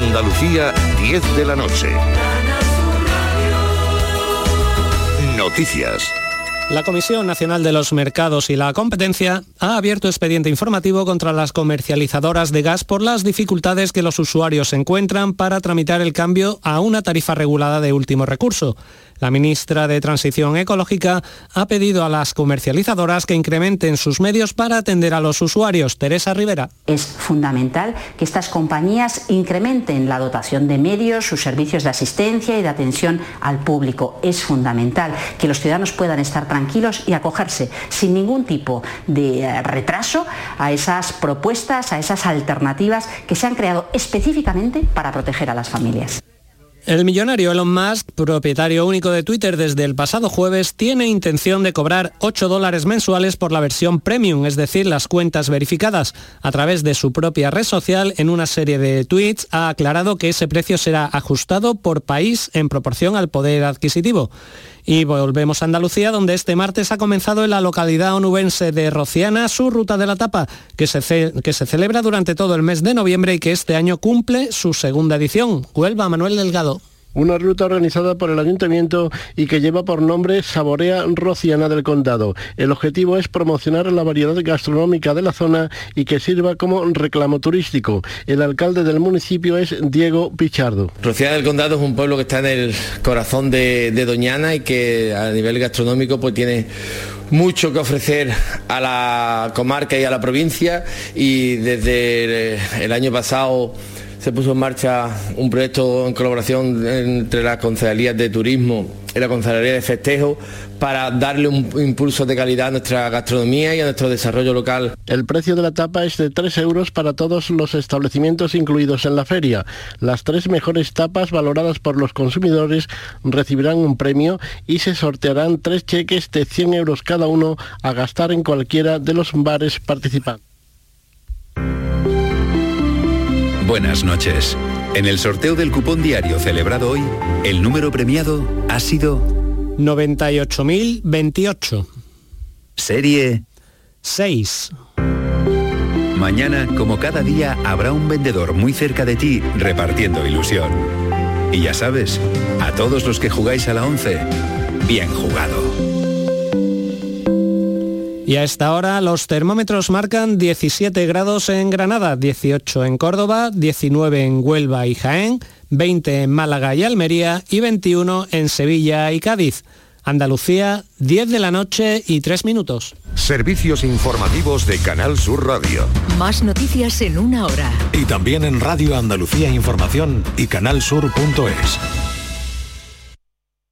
Andalucía, 10 de la noche. Noticias. La Comisión Nacional de los Mercados y la Competencia ha abierto expediente informativo contra las comercializadoras de gas por las dificultades que los usuarios encuentran para tramitar el cambio a una tarifa regulada de último recurso. La ministra de Transición Ecológica ha pedido a las comercializadoras que incrementen sus medios para atender a los usuarios. Teresa Rivera. Es fundamental que estas compañías incrementen la dotación de medios, sus servicios de asistencia y de atención al público. Es fundamental que los ciudadanos puedan estar tranquilos y acogerse sin ningún tipo de eh, retraso a esas propuestas, a esas alternativas que se han creado específicamente para proteger a las familias. El millonario Elon Musk, propietario único de Twitter desde el pasado jueves, tiene intención de cobrar 8 dólares mensuales por la versión premium, es decir, las cuentas verificadas. A través de su propia red social, en una serie de tweets, ha aclarado que ese precio será ajustado por país en proporción al poder adquisitivo. Y volvemos a Andalucía, donde este martes ha comenzado en la localidad onubense de Rociana su ruta de la tapa, que se, que se celebra durante todo el mes de noviembre y que este año cumple su segunda edición. Huelva Manuel Delgado una ruta organizada por el ayuntamiento y que lleva por nombre Saborea Rociana del Condado. El objetivo es promocionar la variedad gastronómica de la zona y que sirva como reclamo turístico. El alcalde del municipio es Diego Pichardo. Rociana del Condado es un pueblo que está en el corazón de, Doñana y que a nivel gastronómico pues tiene mucho que ofrecer a la comarca y a la provincia y desde el año pasado se puso en marcha un proyecto en colaboración entre las concejalías de turismo y la concejalía de festejo para darle un impulso de calidad a nuestra gastronomía y a nuestro desarrollo local. El precio de la tapa es de 3 euros para todos los establecimientos incluidos en la feria. Las tres mejores tapas valoradas por los consumidores recibirán un premio y se sortearán tres cheques de 100 euros cada uno a gastar en cualquiera de los bares participantes. Buenas noches. En el sorteo del cupón diario celebrado hoy, el número premiado ha sido 98.028. Serie 6. Mañana, como cada día, habrá un vendedor muy cerca de ti repartiendo ilusión. Y ya sabes, a todos los que jugáis a la 11, bien jugado. Y a esta hora los termómetros marcan 17 grados en Granada, 18 en Córdoba, 19 en Huelva y Jaén, 20 en Málaga y Almería y 21 en Sevilla y Cádiz. Andalucía, 10 de la noche y 3 minutos. Servicios informativos de Canal Sur Radio. Más noticias en una hora. Y también en Radio Andalucía Información y canalsur.es.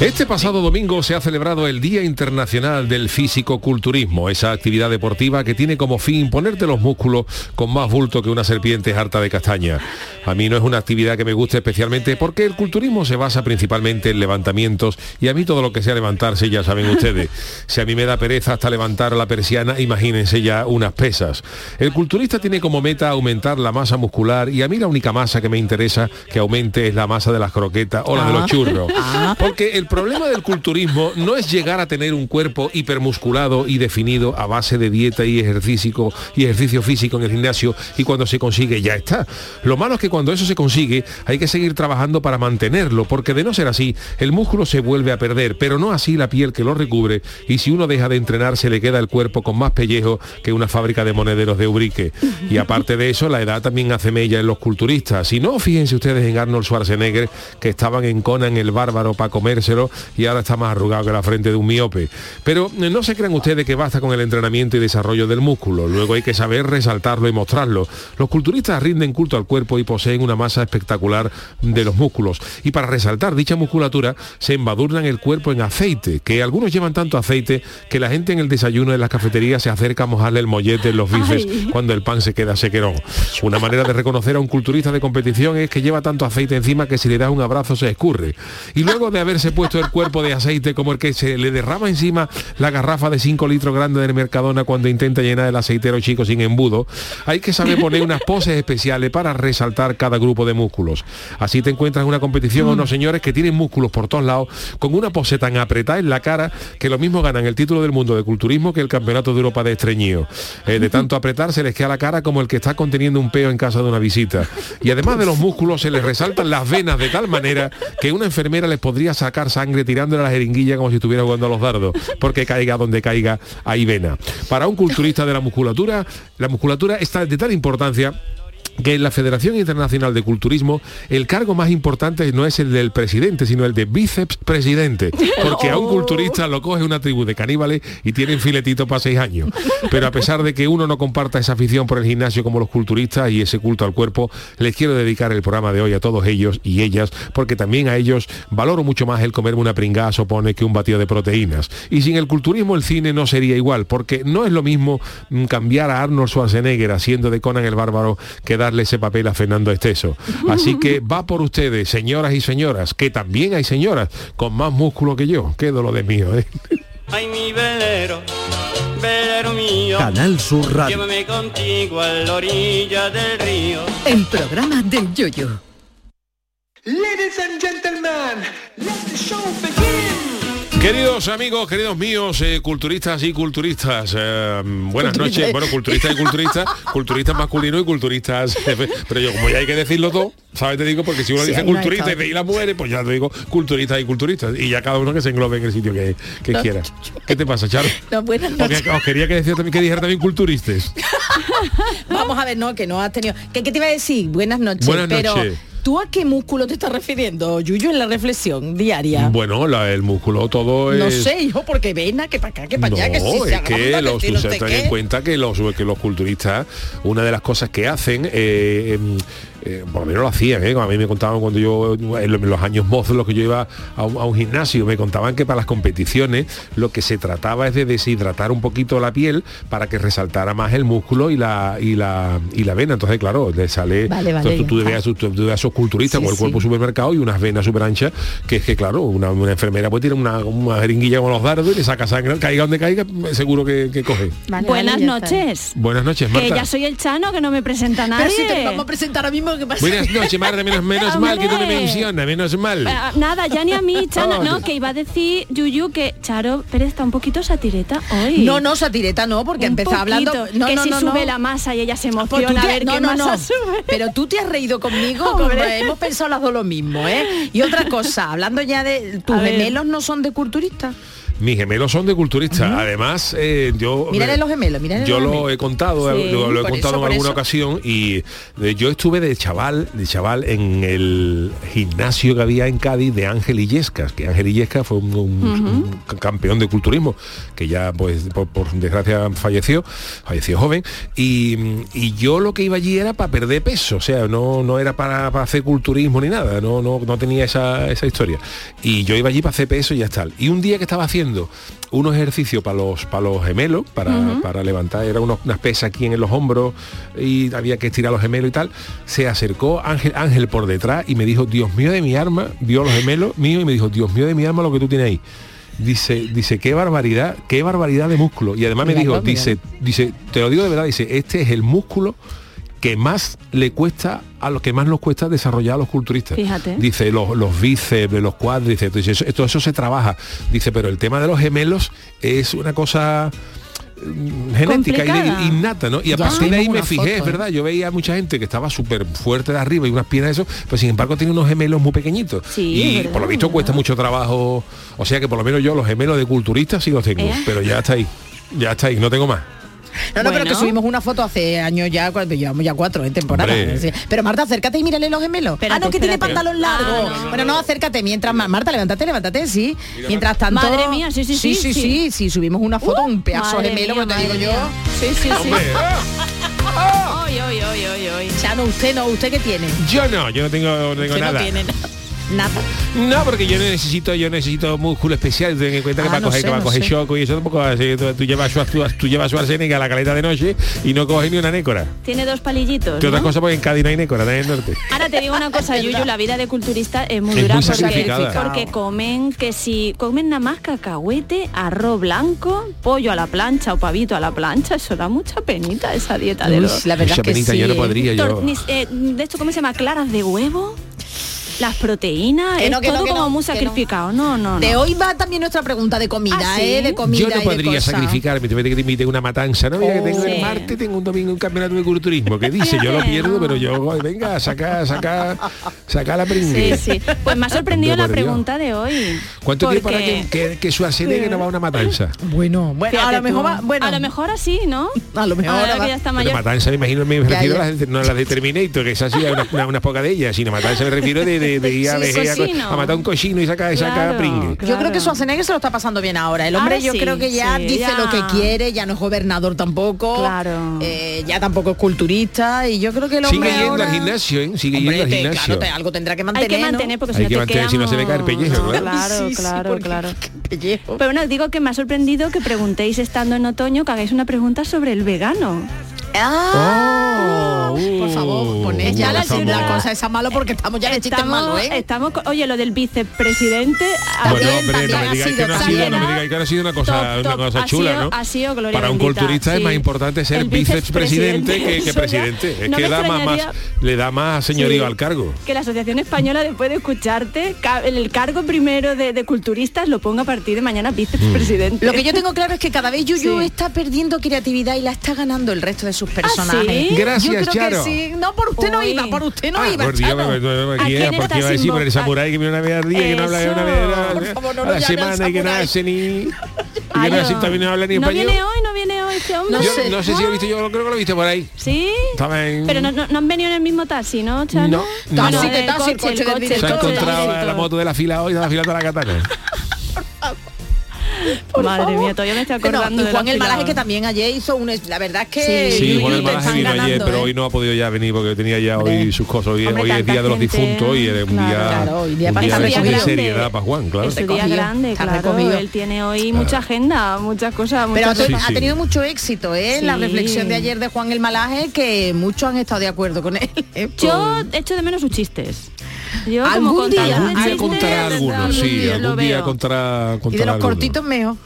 Este pasado domingo se ha celebrado el Día Internacional del Físico-Culturismo, esa actividad deportiva que tiene como fin ponerte los músculos con más bulto que una serpiente harta de castaña. A mí no es una actividad que me guste especialmente porque el culturismo se basa principalmente en levantamientos y a mí todo lo que sea levantarse ya saben ustedes. Si a mí me da pereza hasta levantar la persiana, imagínense ya unas pesas. El culturista tiene como meta aumentar la masa muscular y a mí la única masa que me interesa que aumente es la masa de las croquetas o la de los Ah. churros. Ah. Porque el problema del culturismo no es llegar a tener un cuerpo hipermusculado y definido a base de dieta y ejercicio, y ejercicio físico en el gimnasio y cuando se consigue ya está. Lo malo es que cuando eso se consigue hay que seguir trabajando para mantenerlo, porque de no ser así, el músculo se vuelve a perder, pero no así la piel que lo recubre y si uno deja de entrenar se le queda el cuerpo con más pellejo que una fábrica de monederos de Ubrique. Y aparte de eso, la edad también hace mella en los culturistas. Si no, fíjense ustedes en Arnold Schwarzenegger, que estaban en Conan el bárbaro para comérselo y ahora está más arrugado que la frente de un miope. Pero eh, no se crean ustedes que basta con el entrenamiento y desarrollo del músculo. Luego hay que saber resaltarlo y mostrarlo. Los culturistas rinden culto al cuerpo y poseen una masa espectacular de los músculos. Y para resaltar dicha musculatura se embadurnan el cuerpo en aceite, que algunos llevan tanto aceite que la gente en el desayuno de las cafeterías se acerca a mojarle el mollete en los bifes Ay. cuando el pan se queda sequerón. Una manera de reconocer a un culturista de competición es que lleva tanto aceite encima que si le das un abrazo se escurre. Y luego de haberse puesto el cuerpo de aceite como el que se le derrama encima la garrafa de 5 litros grande del Mercadona cuando intenta llenar el aceitero chico sin embudo, hay que saber poner unas poses especiales para resaltar cada grupo de músculos. Así te encuentras en una competición a unos señores que tienen músculos por todos lados, con una pose tan apretada en la cara que lo mismo ganan el título del mundo de culturismo que el campeonato de Europa de estreñido. Eh, de tanto apretar se les queda la cara como el que está conteniendo un peo en casa de una visita. Y además de los músculos se les resaltan las venas de tal manera que una enfermera les podría sacar sangre tirándole la jeringuilla como si estuviera jugando a los dardos, porque caiga donde caiga hay vena. Para un culturista de la musculatura, la musculatura está de tal importancia que en la Federación Internacional de Culturismo el cargo más importante no es el del presidente, sino el de bíceps presidente, porque a un culturista lo coge una tribu de caníbales y tienen filetito para seis años. Pero a pesar de que uno no comparta esa afición por el gimnasio como los culturistas y ese culto al cuerpo, les quiero dedicar el programa de hoy a todos ellos y ellas, porque también a ellos valoro mucho más el comerme una pringada supone que un batido de proteínas. Y sin el culturismo el cine no sería igual, porque no es lo mismo mm, cambiar a Arnold Schwarzenegger haciendo de Conan el Bárbaro que darle ese papel a Fernando Esteso. Así que va por ustedes, señoras y señoras, que también hay señoras con más músculo que yo. Qué dolor de mío, ¿eh? Ay, mi velero, velero mío. Canal Sur Radio. Llévame contigo a la orilla del río. El programa del yoyo. Ladies and gentlemen, let the show begin. Queridos amigos, queridos míos, eh, culturistas y culturistas, eh, buenas noches. Bueno, culturistas y culturistas, culturistas masculinos y culturistas, pero yo como ya hay que decirlo todo, ¿sabes? Te digo, porque si uno Sí, dice culturista y historia. y las mujeres, pues ya te digo culturistas y culturistas. Y ya cada uno que se englobe en el sitio que, que No, quiera. ¿Qué te pasa, Charo? No, buenas Porque noches. os quería que, decía también, que dijera también culturistas. Vamos a ver, no, que no has tenido. ¿Qué, qué te iba a decir? Buenas noches. Buenas pero noches. ¿Tú a qué músculo te estás refiriendo, Yuyu, en la reflexión diaria? Bueno, la- el músculo todo es... No sé, hijo, porque vena, que para acá, que para allá, que si No, se es que los, no sé tengan en cuenta que los, que los culturistas, una de las cosas que hacen, eh, em, eh, por lo menos lo hacían, ¿eh? a mí me contaban cuando yo, en los- años mozos, los que yo iba a un, a un gimnasio, me contaban que para las competiciones lo que se trataba es de deshidratar un poquito la piel para que resaltara más el músculo y la y la y la vena. Entonces, claro, le sale. Vale, vale, entonces, tú, tú ya veas, tú, tú veas esos culturistas Sí, con el sí. cuerpo supermercado y unas venas súper anchas, que es que claro, una, una enfermera pues tiene una, una jeringuilla con los dardos y le saca sangre, caiga donde caiga, seguro que, que coge. Buenas noches. Buenas noches, Que Marta. ya soy el Chano, que no me presenta nadie. Pero si te vamos a presentar ahora mismo, ¿qué pasa? Buenas noches, Marta, menos, menos mal que tú me mencionas, menos mal. Ah, nada, ya ni a mí, Chana, Oh, no, que iba a decir Yuyu que Charo Pérez está un poquito satireta hoy. No, no, satireta no, porque Un empezó hablando. No, que no, si no, sube no. la masa y ella se Pues tú emociona te- a ver no, qué no, masa no. sube. Pero tú te has reído conmigo, como hemos pensado las dos lo mismo, ¿eh? Y otra cosa, hablando ya de tus gemelos no son de culturistas. Mis gemelos son de culturistas. Además, eh, yo... Mírale los gemelos, mírale Yo los lo gemelos. he contado, Sí, lo, lo he contado eso, en alguna eso. ocasión y eh, yo estuve de chaval, de chaval en el gimnasio que había en Cádiz de Ángel Illescas, que Ángel Illescas fue un, un- un campeón de culturismo, que ya pues por, por desgracia falleció, falleció joven, y, y yo lo que iba allí era para perder peso, o sea, no, no era para, para hacer culturismo ni nada, no, no, no tenía esa, esa historia. Y yo iba allí para hacer peso y ya está. Y un día que estaba haciendo unos ejercicios para los, para los gemelos, para, para levantar, era unos- unas pesas aquí en los hombros y había que estirar los gemelos y tal, se acercó Ángel, Ángel por detrás y me dijo, Dios mío de mi arma, vio los gemelos míos y me dijo, Dios mío de mi arma lo que tú tienes ahí. Dice, dice, qué barbaridad, qué barbaridad de músculo. Y además me dijo, dice, dice, te lo digo de verdad, dice, este es el músculo que más le cuesta a los que más nos cuesta desarrollar a los culturistas. Fíjate. Dice los, los bíceps, los cuádriceps, dice, eso, todo eso se trabaja. Dice, pero el tema de los gemelos es una cosa mm, genética y innata, ¿no? Y a Ya partir de ahí me fijé, es foto, ¿eh? verdad, yo veía a mucha gente que estaba súper fuerte de arriba y unas piernas de eso, pero sin embargo tiene unos gemelos muy pequeñitos. Sí, y verdad, por lo visto cuesta mucho trabajo, o sea que por lo menos yo los gemelos de culturistas sí los tengo, ¿Eh? pero ya está ahí, ya está ahí, no tengo más. No, no, pero que subimos una foto hace años ya, cuando llevamos ya cuatro en temporada. Hombre. Pero Marta, acércate y mírale los gemelos. ah, no, que tiene espérate. pantalón largo. Ah, no. Bueno, no, acércate mientras Ma- Marta, levántate, levántate, sí. Mientras tanto. Madre mía, sí, sí, sí, sí, sí. sí, sí, subimos una foto, un pedazo gemelo, mía, que te digo yo. Sí, sí, sí. Hombre, Ay, ay, ay, ay, ay. Chano, usted no, ¿usted qué tiene? Yo no, yo no tengo, no tengo Usted nada. no tiene nada. No, porque yo necesito, yo necesito músculo especial, ten en cuenta que Ah, para no coger, sé, que para no coger sé. choco y eso tampoco así, tú, tú llevas su, tú, tú llevas su arsénica a la caleta de noche y no coges ni una nécora. Tiene dos palillitos. Que otra ¿no? cosa porque en Cádiz no hay nécora, no en el norte. Ahora te digo una cosa, Yuyu, la vida de culturista es muy Es dura muy porque, porque comen que si comen nada más cacahuete, arroz blanco, pollo a la plancha o pavito a la plancha, eso da mucha penita esa dieta de los la verdad que penita sí. yo no podría, yo. Eh, de esto cómo se llama claras de huevo, las proteínas, Que es no, que no, todo que como no, muy que no. sacrificado. No, no, no. De hoy va también nuestra pregunta de comida, Ah, ¿sí? ¿eh? De comida Yo no y de podría cosas. sacrificarme, te que te invite una matanza, ¿no? Mira que tengo Sí. el martes, tengo un domingo un campeonato de culturismo, que dice, yo lo pierdo, no. pero yo, venga, saca, saca, saca la pringue. Sí, sí. Pues me ha sorprendido la pregunta de hoy. ¿Cuánto tiempo que, que, que Schwarzenegger no va a una matanza? Bueno, bueno, Fíjate a lo mejor tú. va, bueno, a lo mejor así, ¿no? a lo mejor Ahora que ya está mayor. matanza me imagino, me refiero a las, de- no a las de Terminator, que esa sí hay una- una- unas pocas de ellas, sino matanza me refiero de, de, de ir a, Sí, vejer a matar un cochino y sacar, sacar Claro. pringue. Yo creo que Schwarzenegger se lo está pasando bien ahora. El hombre Ahora yo sí, creo que ya sí, dice ya. lo que quiere, ya no es gobernador tampoco. Claro. eh, ya tampoco es culturista y yo creo que el Sigue hombre yendo ahora... al gimnasio, ¿eh? Sigue Hombre, yendo al gimnasio. claro, te- algo tendrá que Hay mantener, que ¿no? mantener porque Hay si no que te mantener, si no se le cae el quedamos- pellejo, No, claro. Claro, Sí, claro, claro. pellejo. Pero bueno, digo que me ha sorprendido que preguntéis estando en otoño que hagáis una pregunta sobre el vegano. Ah, Oh, por favor, uh, poned ya la, estamos- la cosa esa malo porque estamos ya chistes malos, ¿eh? estamos con- oye, lo del vicepresidente. Bueno, hombre, no me ha digáis que sido no ha sido, no me ¿no? digáis que no ha sido una cosa, Top, una top. cosa Ha chula, sido- ¿no? ha sido gloria Para un bendita, culturista es más importante ser El vicepresidente que, presidente. Es no que da más, le da más señorío Sí. al cargo. que la Asociación Española después de escucharte el cargo primero de, de culturistas lo ponga a partir de mañana vicepresidente. Lo que yo tengo claro es que cada vez Yuyu Sí. está perdiendo creatividad y la está ganando el resto de sus personajes. ¿sí? Gracias, yo creo Charo. que sí. No, por usted no Uy. iba, por usted no Ah, iba, por Dios, Chano. me- me- me- ¿A aquí quién era porque iba a decir por el samurái que viene una vez al día y no habla Eso. una vez Por favor, no a lo la llame al semana y que no hace ni y que no no. hace también no habla ni No español. viene hoy, no viene hoy este hombre. No Yo sé. no sé si lo he visto, yo creo que lo he visto por ahí. ¿Sí? Pero no, no, no han venido en el mismo taxi, ¿no, Chano? No, no. Taxi, el que taxi, el coche del Se ha encontrado la moto de la fila hoy, de la fila de la katana. Madre mía, todavía me estoy Bueno, acordando y de Juan el. Malaje que también ayer hizo un la verdad es que Sí, Sí, Juan el Malaje vino ayer, pero ¿eh? hoy no ha podido ya venir porque tenía ya hoy sus cosas. Hoy, Hombre, hoy es Día de los Difuntos y era un día, Claro, hoy día un día de, seriedad para Juan, claro. Es su día grande, claro. Él tiene hoy mucha agenda, muchas cosas. Pero ha, tenido mucho éxito, ¿eh? La reflexión de ayer de Juan el Malaje, que muchos han estado de acuerdo con él. ¿eh? Yo echo de menos sus chistes. Yo Algún como día, contador de Algún día chistes, contará algunos, sí, algún día veo. contará, y de contará los algunos. cortitos mejor.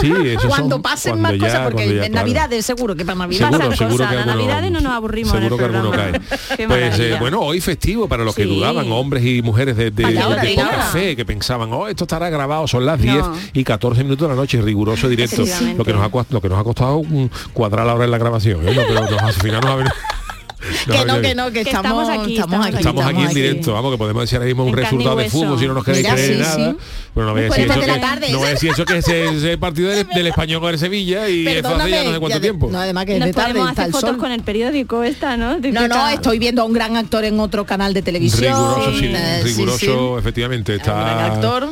Sí, cuando son pasen cuando más ya- cosas, porque ya, en claro. Navidades seguro que para Navidad. Seguro, seguro cosas, que alguno, Navidades no nos aburrimos Seguro el que alguno cae. Pues eh, bueno, hoy festivo para los que Sí. dudaban, hombres y mujeres de, de, hora, de vaya poca hora. fe, que pensaban, oh, esto estará grabado, son las No. 10 y 14 minutos de la noche, riguroso directo. Lo que nos ha, lo que nos ha costado cuadrar la hora en la grabación. ¿eh? No, pero nos, al final nos ha venido, que no, que no, que, Que estamos, estamos aquí, estamos aquí. Estamos aquí en directo, vamos, que podemos decir ahora mismo un En resultado de fútbol si no nos queréis creer sí, nada. sí. Bueno, no voy a decir de eso, que, no voy a decir eso que es ese partido del, del español con el Sevilla y eso hace ya no sé cuánto tiempo. No, además que es de tarde, podemos está hacer el fotos sol. con el periódico esta, ¿no? No, no, estoy viendo a un gran actor en otro canal de televisión. Riguroso, sí, riguroso, efectivamente. Un gran Está actor.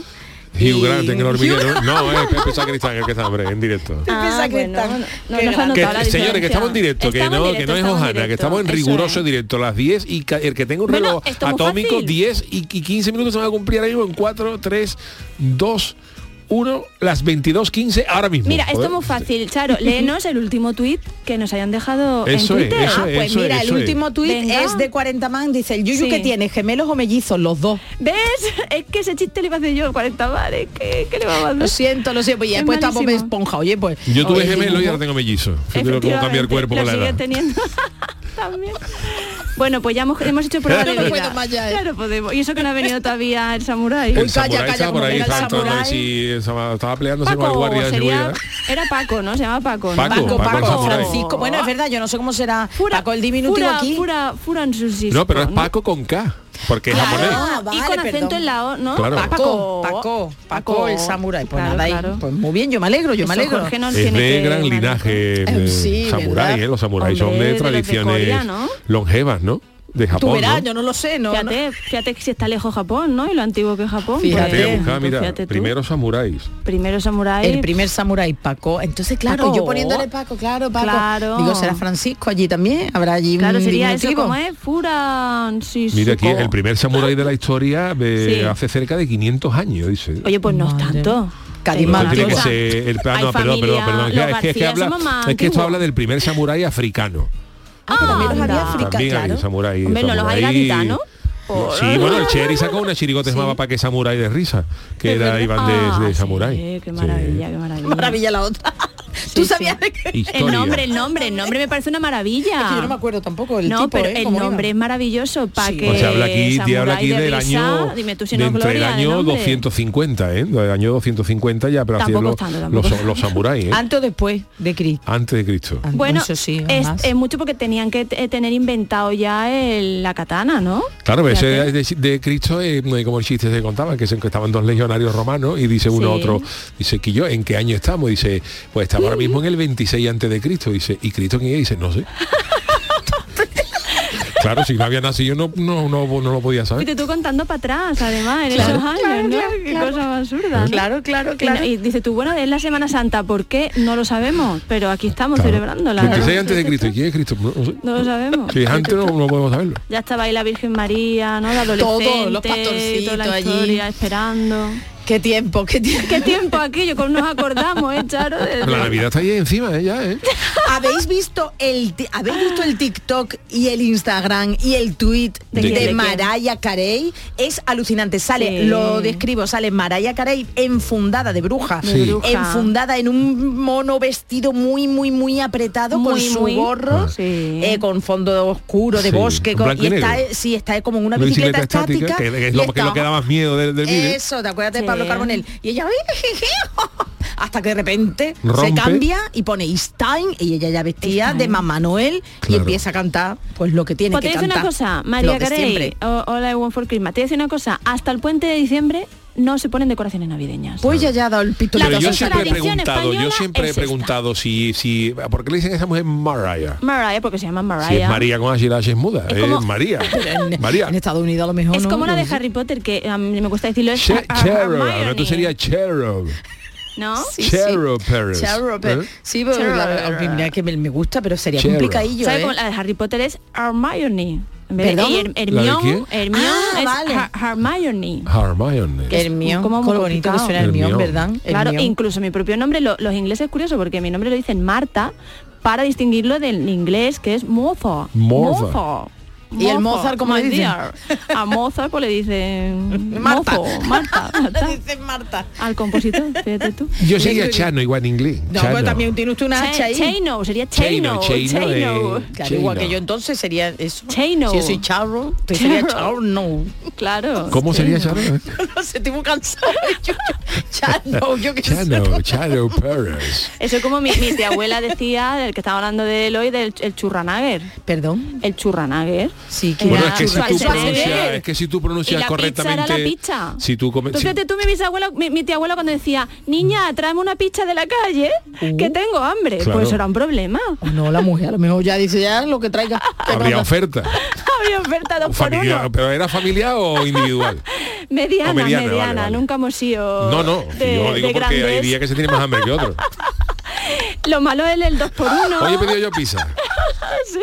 Hugh Y- Grant en el Hugh hormiguero. No, es Pepe Sacristán el que está, hombre, en directo. Ah, bueno, no, no Que, la señores, que estamos en directo, que Estamos no, en que directo, no es Ojana, que directo, estamos en riguroso es. directo, las 10 y el que tenga un Bueno, reloj muy atómico, fácil. 10 y, y 15 minutos se van a cumplir mismo en 4, 3, 2, 1, las 22, 15, ahora mismo. Mira, esto es muy fácil. Charo, léenos el último tuit que nos hayan dejado Eso en es, Twitter. eso Ah, es, pues eso mira, es, el eso es. último tuit es de 40 man, dice el Yuyu Sí. que tiene gemelos o mellizos, los dos. ¿Ves? Es que ese chiste le iba a hacer yo 40 bares. ¿Qué, ¿Qué le vamos a hacer? Lo siento, lo siento, y Es después estamos malísimo. esponja, oye, pues. Yo tuve oye, gemelo y ahora tengo mellizo. Fíjate cómo cambia el cuerpo lo con la edad. teniendo. También. Bueno, pues ya hemos, hemos hecho prueba de No vida. puedo más ya, ¿eh? Claro, podemos. Y eso que no ha venido todavía el samurái. El Uy, calla, samurái calla, estaba por ahí, el samurái. si estaba, estaba peleándose con el Paco, guardia de sería, seguridad. era Paco, ¿no? Se llama Paco. ¿no? Paco, Paco, Paco el Paco. Francisco. Bueno, es verdad, yo no sé cómo será Fura, Paco el diminutivo fura, aquí. Fura, Furan Francisco, No, pero es ¿no? Paco con K, porque es Claro, japonés. Ah, y con acento perdón. en la O, ¿no? Claro. Paco, Paco, Paco, el samurái. Pues Claro, nada, ahí, pues muy bien, yo me alegro, yo me alegro. Jorge nos Es tiene de que gran linaje Eh, sí, samurái. ¿eh? Los samuráis son de de los de tradiciones Corea, ¿no? longevas, ¿no? De Tú Japón, verás, ¿no? yo no lo sé, no. Fíjate, fíjate que si está lejos Japón, ¿no? Y lo antiguo que es Japón. Fíjate, pues, busca, mira, fíjate tú. primero samuráis. Primero samurái. El primer samurái Paco. Entonces, claro, Paco. yo poniéndole Paco, claro, Paco. Claro. Digo, será Francisco allí también, habrá allí Claro, un sería eso diminutivo. como es Furan sí, Mira aquí, el primer samurái de la historia eh, Sí. hace cerca de 500 años, dice. Oye, pues no es tanto. Tiene que ser el, ah, no, perdón, perdón, perdón. Es que- es habla, es esto habla del primer samurái africano. Ah, que también los había africanos, También claro. hay samurái. Hombre, no los hay samurái- gaditanos. Sí, bueno, el Cherry sacó una chirigota que se llamaba Pa' que samurái de risa, que era. Iván de, Ah, de sí, samurái. qué Sí. maravilla, qué maravilla. Maravilla la otra. ¿Tú sabías de qué? El nombre, el nombre, el nombre me parece una maravilla. Es que yo no me acuerdo tampoco el no, tipo, pero ¿eh? el nombre es maravilloso para Sí. que O sea, habla aquí, te habla aquí samurái de del risa, año, dime tú si no entre el gloria de año nombre. 250, ¿eh? Del año 250 ya, pero los, es tanto, tampoco. los, los samuráis, ¿eh? Antes o después de Cristo. Antes de Cristo. Bueno, eso sí, es, mucho porque tenían que eh, tener inventado ya el- la katana, ¿no? Claro, ese de, de Cristo es como el chiste se contaba, que, se, que estaban dos legionarios romanos y dice uno a otro, dice, que yo, ¿en qué año estamos? Dice, pues estamos ahora mismo en el 26 antes de Cristo. Dice, ¿y Cristo quién es? Dice, no sé. claro, si no había nacido no, no, no, no lo podía saber. Fíjate tú contando para atrás, además, en Claro, esos años, claro, ¿no? claro, Qué claro. cosa más absurda. Claro, claro, Y, claro. no- y dice tú, bueno, es la Semana Santa, ¿por qué? No lo sabemos, pero aquí estamos. 26 ¿no? antes de Cristo. ¿Y quién es Cristo? No, no sé. No lo sabemos. Si es antes no, no podemos saberlo. Ya estaba ahí la Virgen María, ¿no? La adolescente, Todo, los toda pastorcitos la allí. esperando. Qué tiempo, qué tiempo. ¿Qué tiempo aquello? Como nos acordamos, ¿eh, Charo? De- la Navidad está ahí encima, ¿eh? Ya, ¿eh? ¿Habéis visto el habéis visto el TikTok y el Instagram y el tweet ¿De de. Mariah Carey? Es alucinante. Sale, Sí. lo describo, sale Mariah Carey enfundada de bruja, Sí. enfundada en un mono vestido muy, muy, muy apretado con su muy. gorro, Sí. eh, con fondo oscuro de Sí, bosque, con- y y está, eh, sí, está como en una, bicicleta, estática. que, que es lo que, lo está- que da más miedo del. Eso, ¿te acuerdas de Sí. Pablo Carbonell? Y ella hasta que de repente se cambia y pone time y ella ya vestía de. Mamá Noel y empieza a cantar pues lo que tiene Pues que una cosa, María Carey, o- Hola, I Want for Christmas. Te voy a decir una cosa, hasta el puente de diciembre no se ponen decoraciones navideñas. Pues ya ya ha dado el pistolito. Pero yo siempre he preguntado, yo siempre he esta. preguntado si, si, ¿por qué le dicen a esa mujer Mariah? Mariah, porque se llama Mariah. Si es María con H es muda, Es María. en, María. en Estados Unidos a lo mejor Es no, como la de. Harry Potter, que a mí me cuesta decirlo, es Che- Her- Her- Cherub, ahora tú sería Cherub. ¿No? Sí, sí. Cherub Pérez. Cherub, pero- ¿Eh? Sí, pero la- mira que me, me gusta, pero sería Cherub. complicadillo, ¿Sabes ¿eh? cómo la de Harry Potter es Hermione? En vez de- ¿Perdón? Her- ¿La de Hermione? Hermione Ah, es vale. Her- Hermione. Hermione. Que Hermión, como muy bonito que suena Hermión, Hermión. ¿verdad? Claro, incluso mi propio nombre, lo- los ingleses es curioso porque mi nombre lo dicen Marta para distinguirlo del inglés que es Martha. Martha. Y el Mozart, ¿cómo my le dicen? dear. A Mozart pues le dicen Marta. mozo, Marta. Marta. Dicen Marta. Al compositor, fíjate tú. Yo sería Chano igual en inglés. No, Chano. pues también tiene usted una H ahí. Chaino, sería Chaino. Chaino, Chaino, Chaino. Claro, igual que yo entonces sería eso. Chaino. Si yo soy charro, usted sería Charro. charro, no. Claro. ¿Cómo sería Chano? no sé, estoy muy cansado. Yo- Chano, yo qué sé. Chano, Chano Pérez. Eso es como mi, mi tía abuela decía, del que estaba hablando de él hoy, del el churranager. Perdón. El churranager. Sí, que Bueno, es que si tú pronuncias, es que si tú Y pronuncias la correctamente. pizza era la pizza. Si tú comes. Tú fíjate tú, mi bisabuela, mi, mi tía abuela cuando decía, niña, tráeme una pizza de la calle, que tengo hambre. Claro. Pues era un problema. No, la mujer a lo mejor ya dice ya lo que traiga. Habría oferta. Había oferta dos por Familiar, uno. pero era familiar o individual. Mediana, O mediana, mediana. vale, vale. Nunca hemos sido No, no. de, yo digo de porque hay grandes. días que se tiene más hambre que otro. Lo malo es el dos por uno. Hoy he pedido yo pizza. Sí.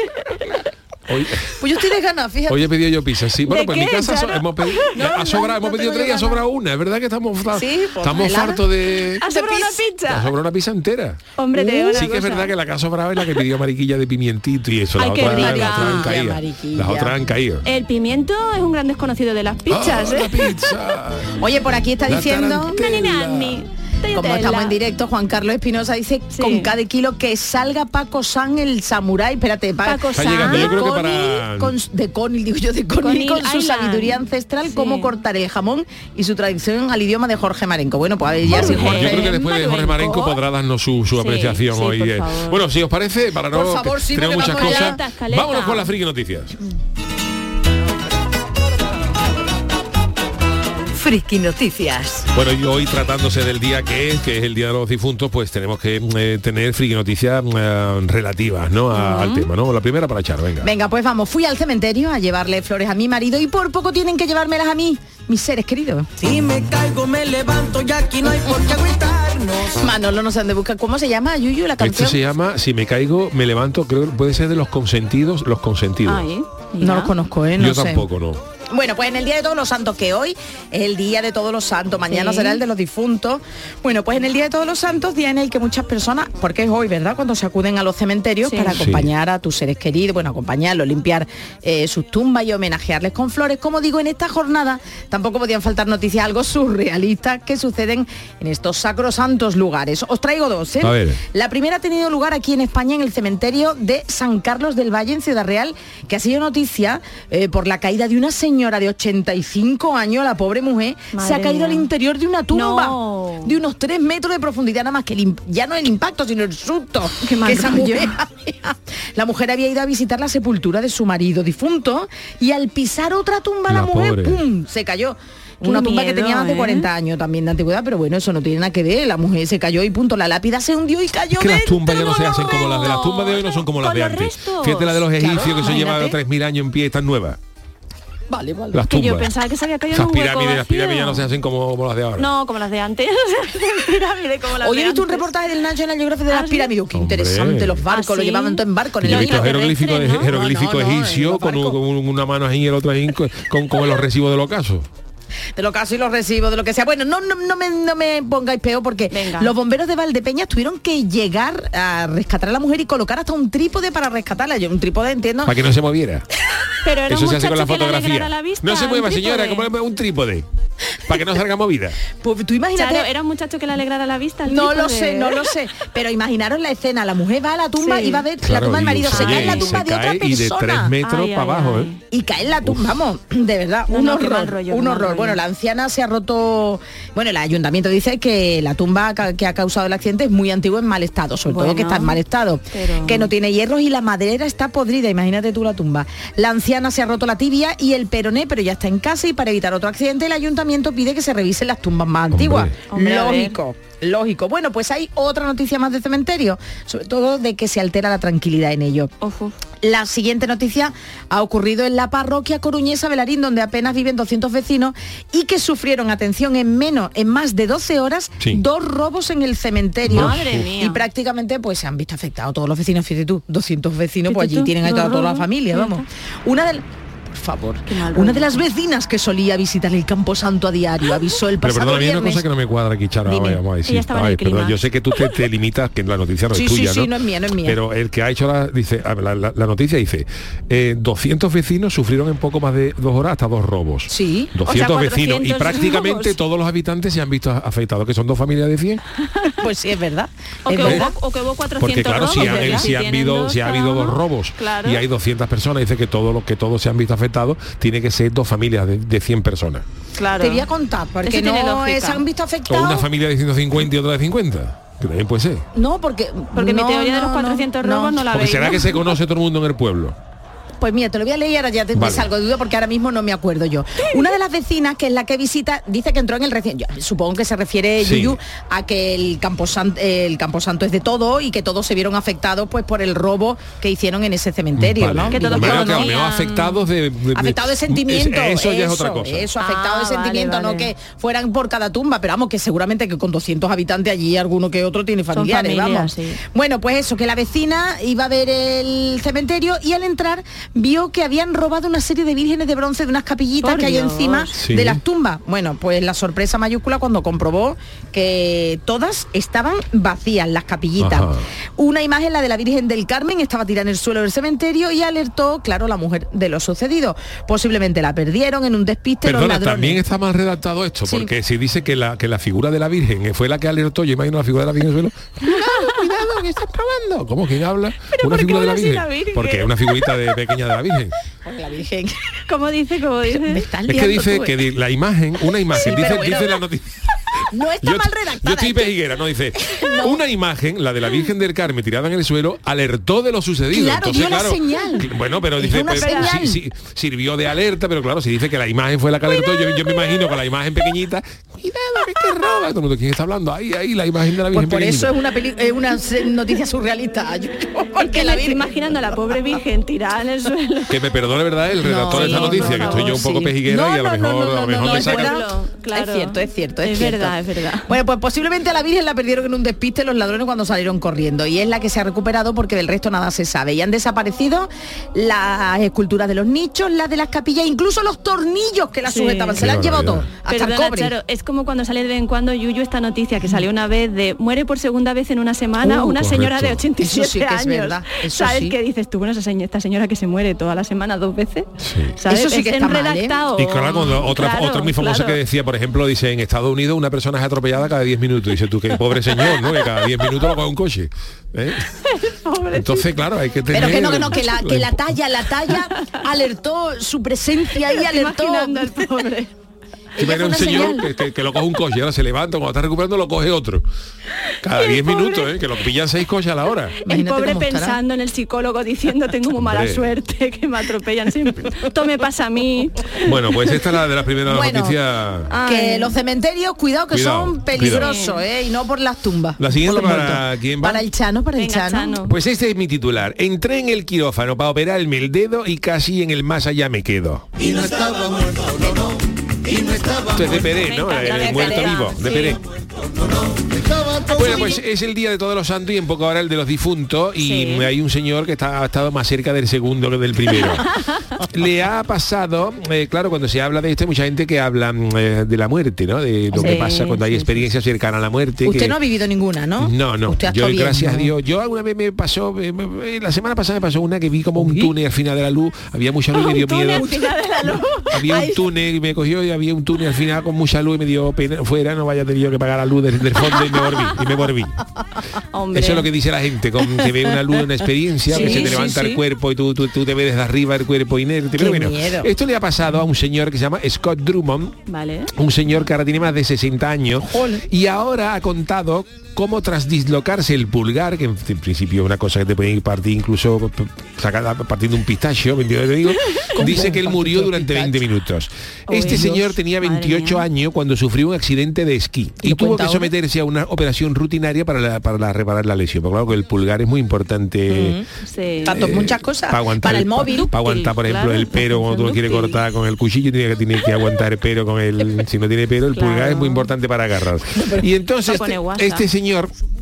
Hoy, Pues yo estoy de ganas, fíjate. hoy he pedido yo pizza. Sí, bueno, ¿De pues en mi casa so- hemos pedido, No, ha no, sobrado, no hemos pedido tres y ha sobrado una. Es verdad que estamos, Sí, pues, estamos fartos de. ¿Ha sobrado una Ha pizza? sobrado una pizza entera. Hombre, te una Sí que es verdad que la que ha sobrado es la que pidió mariquilla de pimientito y eso. Ay, las qué otras, las rica. otras han caído. mariquilla. Las otras han caído. El pimiento es un gran desconocido de las pizzas, Ah, ¿eh? la pizza. Oye, por aquí está La diciendo, tarantela. Como estamos en directo, Juan Carlos Espinosa dice Sí. con cada kilo que salga Paco San el samurái. Espérate, pa- Paco Está San. llegando, yo de creo que Conil, para- con, de Conil, digo yo, de Conil, Conil con su Island. sabiduría ancestral, Sí. cómo cortar el jamón y su traducción al idioma de Jorge Marenco. Bueno, pues a ver, ya si Jorge. Yo creo que después de Jorge Marenco. Podrá darnos su, su Sí, apreciación sí, hoy. por eh. favor. Bueno, si os parece, para no Por favor, tenemos muchas vamos cosas, vámonos con las friki noticias. Friki Noticias. Bueno, y hoy tratándose del día que es, que es el Día de los Difuntos, pues tenemos que eh, tener friki noticias eh, relativas ¿no? A- al tema. ¿no? La primera para echar, venga. Venga, pues vamos, fui al cementerio a llevarle flores a mi marido y por poco tienen que llevármelas a mí, mis seres queridos. Si me caigo, me levanto y aquí no hay por qué agüitarnos. Manolo no sé dónde busca. ¿Cómo se llama, Yuyu, la Esto canción? se llama Si me caigo, me levanto, creo que puede ser de los consentidos, los consentidos. Ay, No los conozco, ¿eh? No Yo sé. tampoco, no. Bueno, pues en el Día de Todos los Santos, que hoy es el Día de Todos los Santos, mañana Sí. será el de los difuntos. Bueno, pues en el Día de Todos los Santos, día en el que muchas personas, porque es hoy, ¿verdad? Cuando se acuden a los cementerios Sí. para Sí. acompañar a tus seres queridos, bueno, acompañarlos, limpiar eh, sus tumbas y homenajearles con flores. Como digo, en esta jornada tampoco podían faltar noticias algo surrealistas que suceden en estos sacrosantos lugares. Os traigo dos, ¿eh? A ver. La primera ha tenido lugar aquí en España, en el cementerio de San Carlos del Valle, en Ciudad Real, que ha sido noticia eh, por la caída de una señora de 85 años, la pobre mujer, se ha caído al interior de una tumba No. de unos 3 metros de profundidad, nada más que el ya no el impacto, sino el susto Qué mal que esa mujer había. La mujer había ido a visitar la sepultura de su marido difunto y al pisar otra tumba la, La mujer, pobre. ¡pum! se cayó. Qué Una tumba que tenía más de ¿eh? 40 años también de antigüedad, pero bueno, eso no tiene nada que ver. La mujer se cayó y punto. La lápida se hundió y cayó Es que las tumbas ya no se hacen como las de las tumbas de hoy, no son como las de antes. restos. Fíjate la de los Claro, egipcios que se llevan imagínate. 3.000 años en pie y están nuevas. Vale, vale. Las Que yo pensaba que se había caído Esas en un hueco pirámides, las pirámides ya no se hacen como, como las de ahora. No, como las de antes. Pirámide como las Hoy he de visto un reportaje del la geografía de ¿Ah, las sí? pirámides. Qué interesante, los barcos, ¿Ah, lo llevaban todo en barco. En he el visto libro. jeroglífico, terrestre, ¿no? jeroglífico No, no, no, egipcio con, un- barcos. con una mano ahí y el otro ahí con, con, con los recibos del ocaso. de lo caso y los recibo, de lo que sea. Bueno, no, no, no, me, no me pongáis peor porque Venga. los bomberos de Valdepeñas tuvieron que llegar a rescatar a la mujer y colocar hasta un trípode para rescatarla. Yo un trípode entiendo. Para que no se moviera. Pero era Eso un se hace con la muchacho que le alegrara fotografía. la vista, No se mueva, señora, trípode. como un trípode. Para que no salga movida. Pues tú imagínate. Claro, era un muchacho que le alegrara la vista. No trípode. lo sé, no lo sé. Pero imaginaros la escena, la mujer va a la tumba Sí. y va a ver la tumba del marido, se cae en la tumba de otra cae y de tres persona. metros Ay, para ay, abajo, ay. ¿eh? Y cae en la tumba, vamos, de verdad, No, un no, horror, rollo, un horror. rollo. Bueno, la anciana se ha roto, bueno, el ayuntamiento dice que la tumba que ha causado el accidente es muy antigua en mal estado, sobre todo que está en mal estado, pero- que no tiene hierros y la madera está podrida, imagínate tú la tumba. La anciana se ha roto la tibia y el peroné, pero ya está en casa y para evitar otro accidente el ayuntamiento pide que se revisen las tumbas más antiguas. Hombre, ver. Lógico. Bueno, pues hay otra noticia más de cementerio, sobre todo de que se altera la tranquilidad en ello. Uf. La siguiente noticia ha ocurrido en la parroquia coruñesa Velarín, donde apenas viven 200 vecinos y que sufrieron, atención, en menos, en más de 12 horas, Sí. dos robos en el cementerio. Madre mía. Y prácticamente pues se han visto afectados todos los vecinos, fíjate tú, 200 vecinos, pues allí tienen ahí toda, toda la familia, vamos. Una de favor. Una de las vecinas que solía visitar el Camposanto a diario avisó el Pero pasado perdona, hay una viernes. cosa que no me cuadra aquí, Charo. Dime. vamos, vamos a decir. Ella estaba en Ay, el clima. perdón, yo sé que tú te, te limitas, que la noticia no Sí, es sí, tuya, sí, ¿no? no es mía, no es mía. Pero el que ha hecho la, dice, la, la- la noticia dice, eh, 200 vecinos sufrieron en poco más de dos horas hasta dos robos. Sí. 200 O sea, vecinos y 400 prácticamente robos. todos los habitantes se han visto afectados, que son dos familias de 100. Pues sí, es verdad. O es que, verdad. hubo, o que hubo 400 Porque claro, si, robos, han, habido, dos si ha habido dos robos claro. y hay 200 personas, dice que todos los que todos se han visto afectados, tiene que ser dos familias de, de 100 personas. Claro. Te voy a contar, porque Eso no se han visto O afectados. una familia de 150 y otra de 50. Que también puede ser. No, porque... Porque mi no, teoría de los no, 400 no, robos no, la Porque veis. será que se conoce todo el mundo en el pueblo. Pues mira, te lo voy a leer y ahora ya te, Vale. salgo de duda porque ahora mismo no me acuerdo yo. Una de las vecinas, que es la que visita, dice que entró en el recién. yo supongo que se refiere, Sí. Yuyu, a que el camposanto, el camposanto es de todo y que todos se vieron afectados pues por el robo que hicieron en ese cementerio, Vale. ¿no? Que todos Bueno, afectados de, de- Afectado de sentimiento. Eso, ya es otra cosa. Eso, afectado Ah, de sentimiento, vale, no que fueran por cada tumba, pero vamos, que seguramente que con 200 habitantes allí alguno que otro tiene familiares, familias, vamos. sí. Bueno, pues eso, que la vecina iba a ver el cementerio y al entrar vio que habían robado una serie de vírgenes de bronce de unas capillitas Por que hay encima Sí. de las tumbas. Bueno, pues la sorpresa mayúscula cuando comprobó que todas estaban vacías, las capillitas. Ajá. Una imagen, la de la Virgen del Carmen, estaba tirada en el suelo del cementerio y alertó, claro, la mujer de lo sucedido. Posiblemente la perdieron en un despiste los Perdona, ladrones. también está mal redactado esto, Sí. porque si dice que la, que la figura de la Virgen fue la que alertó, yo imagino la figura de la Virgen en el suelo. Cuidado, que estás probando. ¿Cómo? ¿Quién habla? ¿Pero una por qué figura de la Virgen. la Virgen? Porque es una figurita de pequeña de la Virgen. Porque la Virgen. ¿Cómo dice? ¿Cómo dice? Me estás Es que dice tú, que ¿eh? di- la imagen, una imagen, Sí, dice, bueno. dice la noticia. No está Yo, mal yo redactada. estoy es que- pejiguera, no dice. Una imagen, la de la Virgen del Carmen tirada en el suelo, alertó de lo sucedido. Claro, Entonces, dio la claro, señal. cl- Bueno, pero dice, una pues, señal. sí, sí, sirvió de alerta, pero claro, si dice que la imagen fue la que alertó, yo, yo me imagino con la imagen pequeñita, cuidado, que te roba. Todo el mundo, ¿quién está hablando? Ahí, ahí, la imagen de la Pues Virgen por eso es una, peli- es una noticia surrealista. Yo- Porque Que la estoy Virgen... imaginando a la pobre virgen tirada en el suelo. Que me perdone, ¿verdad? El redactor de esta No, noticia, no, que estoy yo un poco sí. pejiguera No, y a lo mejor, no, a lo no, mejor no, me es saca. verdad. Claro. Es cierto, es cierto, es, Es cierto. verdad, es verdad. Bueno, pues posiblemente a la Virgen la perdieron en un despiste los ladrones cuando salieron corriendo y es la que se ha recuperado porque del resto nada se sabe. Y han desaparecido las esculturas de los nichos, las de las capillas, incluso los tornillos que la Sí. sujetaban. Se Qué las han llevado todo, hasta el cobre. Charo, es como cuando sale de vez en cuando Yuyu esta noticia que salió una vez de muere por segunda vez en una semana Uh, una señora de correcto. 87 Eso sí que es años. verdad, eso ¿Sabes sí. qué dices tú? Bueno, esa señora, esta señora que se muere toda la semana dos veces. ¿sabes? Eso sí que Es está mal, ¿eh? redactado. Y claro, cuando otra, Claro, otra muy famosa claro. que decía, por ejemplo, dice en Estados Unidos una persona es atropellada cada 10 minutos. Dice tú, qué pobre señor, ¿no? Que cada 10 minutos lo coge un coche. ¿eh? Entonces, claro, hay que tener... Pero que no, que no, que la, que la talla, la talla alertó su presencia y alertó. imaginando al pobre. Si un señor que, que- que lo coge un coche y ahora se levanta, cuando está recuperando lo coge otro. Cada 10 minutos, ¿eh? que lo pillan seis coches a la hora. El Imagínate pobre pensando en el psicólogo diciendo tengo muy mala Hombre. suerte, que me atropellan siempre. Esto me pasa a mí. Bueno, pues esta es la de las primeras Bueno. noticias. Que los cementerios, cuidado que Cuidado, son peligrosos, ¿eh? Y no por las tumbas. La siguiente para quién va? Para el Chano, para el Venga, Chano. Chano. Pues este es mi titular. Entré en el quirófano para operarme el dedo y casi en el más allá me quedo. Esto es de Peré, ¿no? Encanta, Eh, de muerto vivo, de Sí. Peré. Bueno, pues es el día de todos los santos y en poco ahora el de los difuntos y Sí. hay un señor que está, ha estado más cerca del segundo que del primero. Le ha pasado, eh, claro, cuando se habla de esto hay mucha gente que habla mm, eh, de la muerte, ¿no? De lo que pasa cuando hay sí, experiencias cercanas a la muerte. Usted que- no ha vivido ninguna, ¿no? no, no. Usted ha Yo, estado bien, gracias a. Dios. Yo alguna vez me pasó, eh, la semana pasada me pasó una que vi como un túnel al final de la luz. Había mucha luz y me dio miedo. al final de la luz. Había un túnel y me cogió y había un túnel al final con mucha luz y me dio pena fuera, no vaya a tener yo que pagar la luz del, del fondo y me volví. Y me volví. Hombre. Eso es lo que dice la gente, con que ve una luz, una experiencia, que se te levanta sí. el cuerpo y tú, tú, tú te ves desde arriba el cuerpo inerte. Pero bueno, miedo. esto le ha pasado a un señor que se llama Scott Drummond, Vale. un señor que ahora tiene más de 60 años y ahora ha contado cómo tras dislocarse el pulgar, que en, en principio es una cosa que te puede partir incluso sacar partiendo un pistacho, ¿me entiendes lo que digo? dice que él murió durante 20 minutos. Uy, Este señor tenía madre 28 mía. años cuando sufrió un accidente de esquí y tuvo que someterse a una operación rutinaria para, la- para la- reparar la lesión. Porque claro que el pulgar es muy importante. Sí. Tanto muchas cosas. Para aguantar Para el móvil. para aguantar por ejemplo claro, el pelo cuando tú lo quieres cortar con el cuchillo tiene que tiene que aguantar el pelo con el si no tiene pelo el Claro. pulgar es muy importante para agarrar y entonces este, este señor инженер.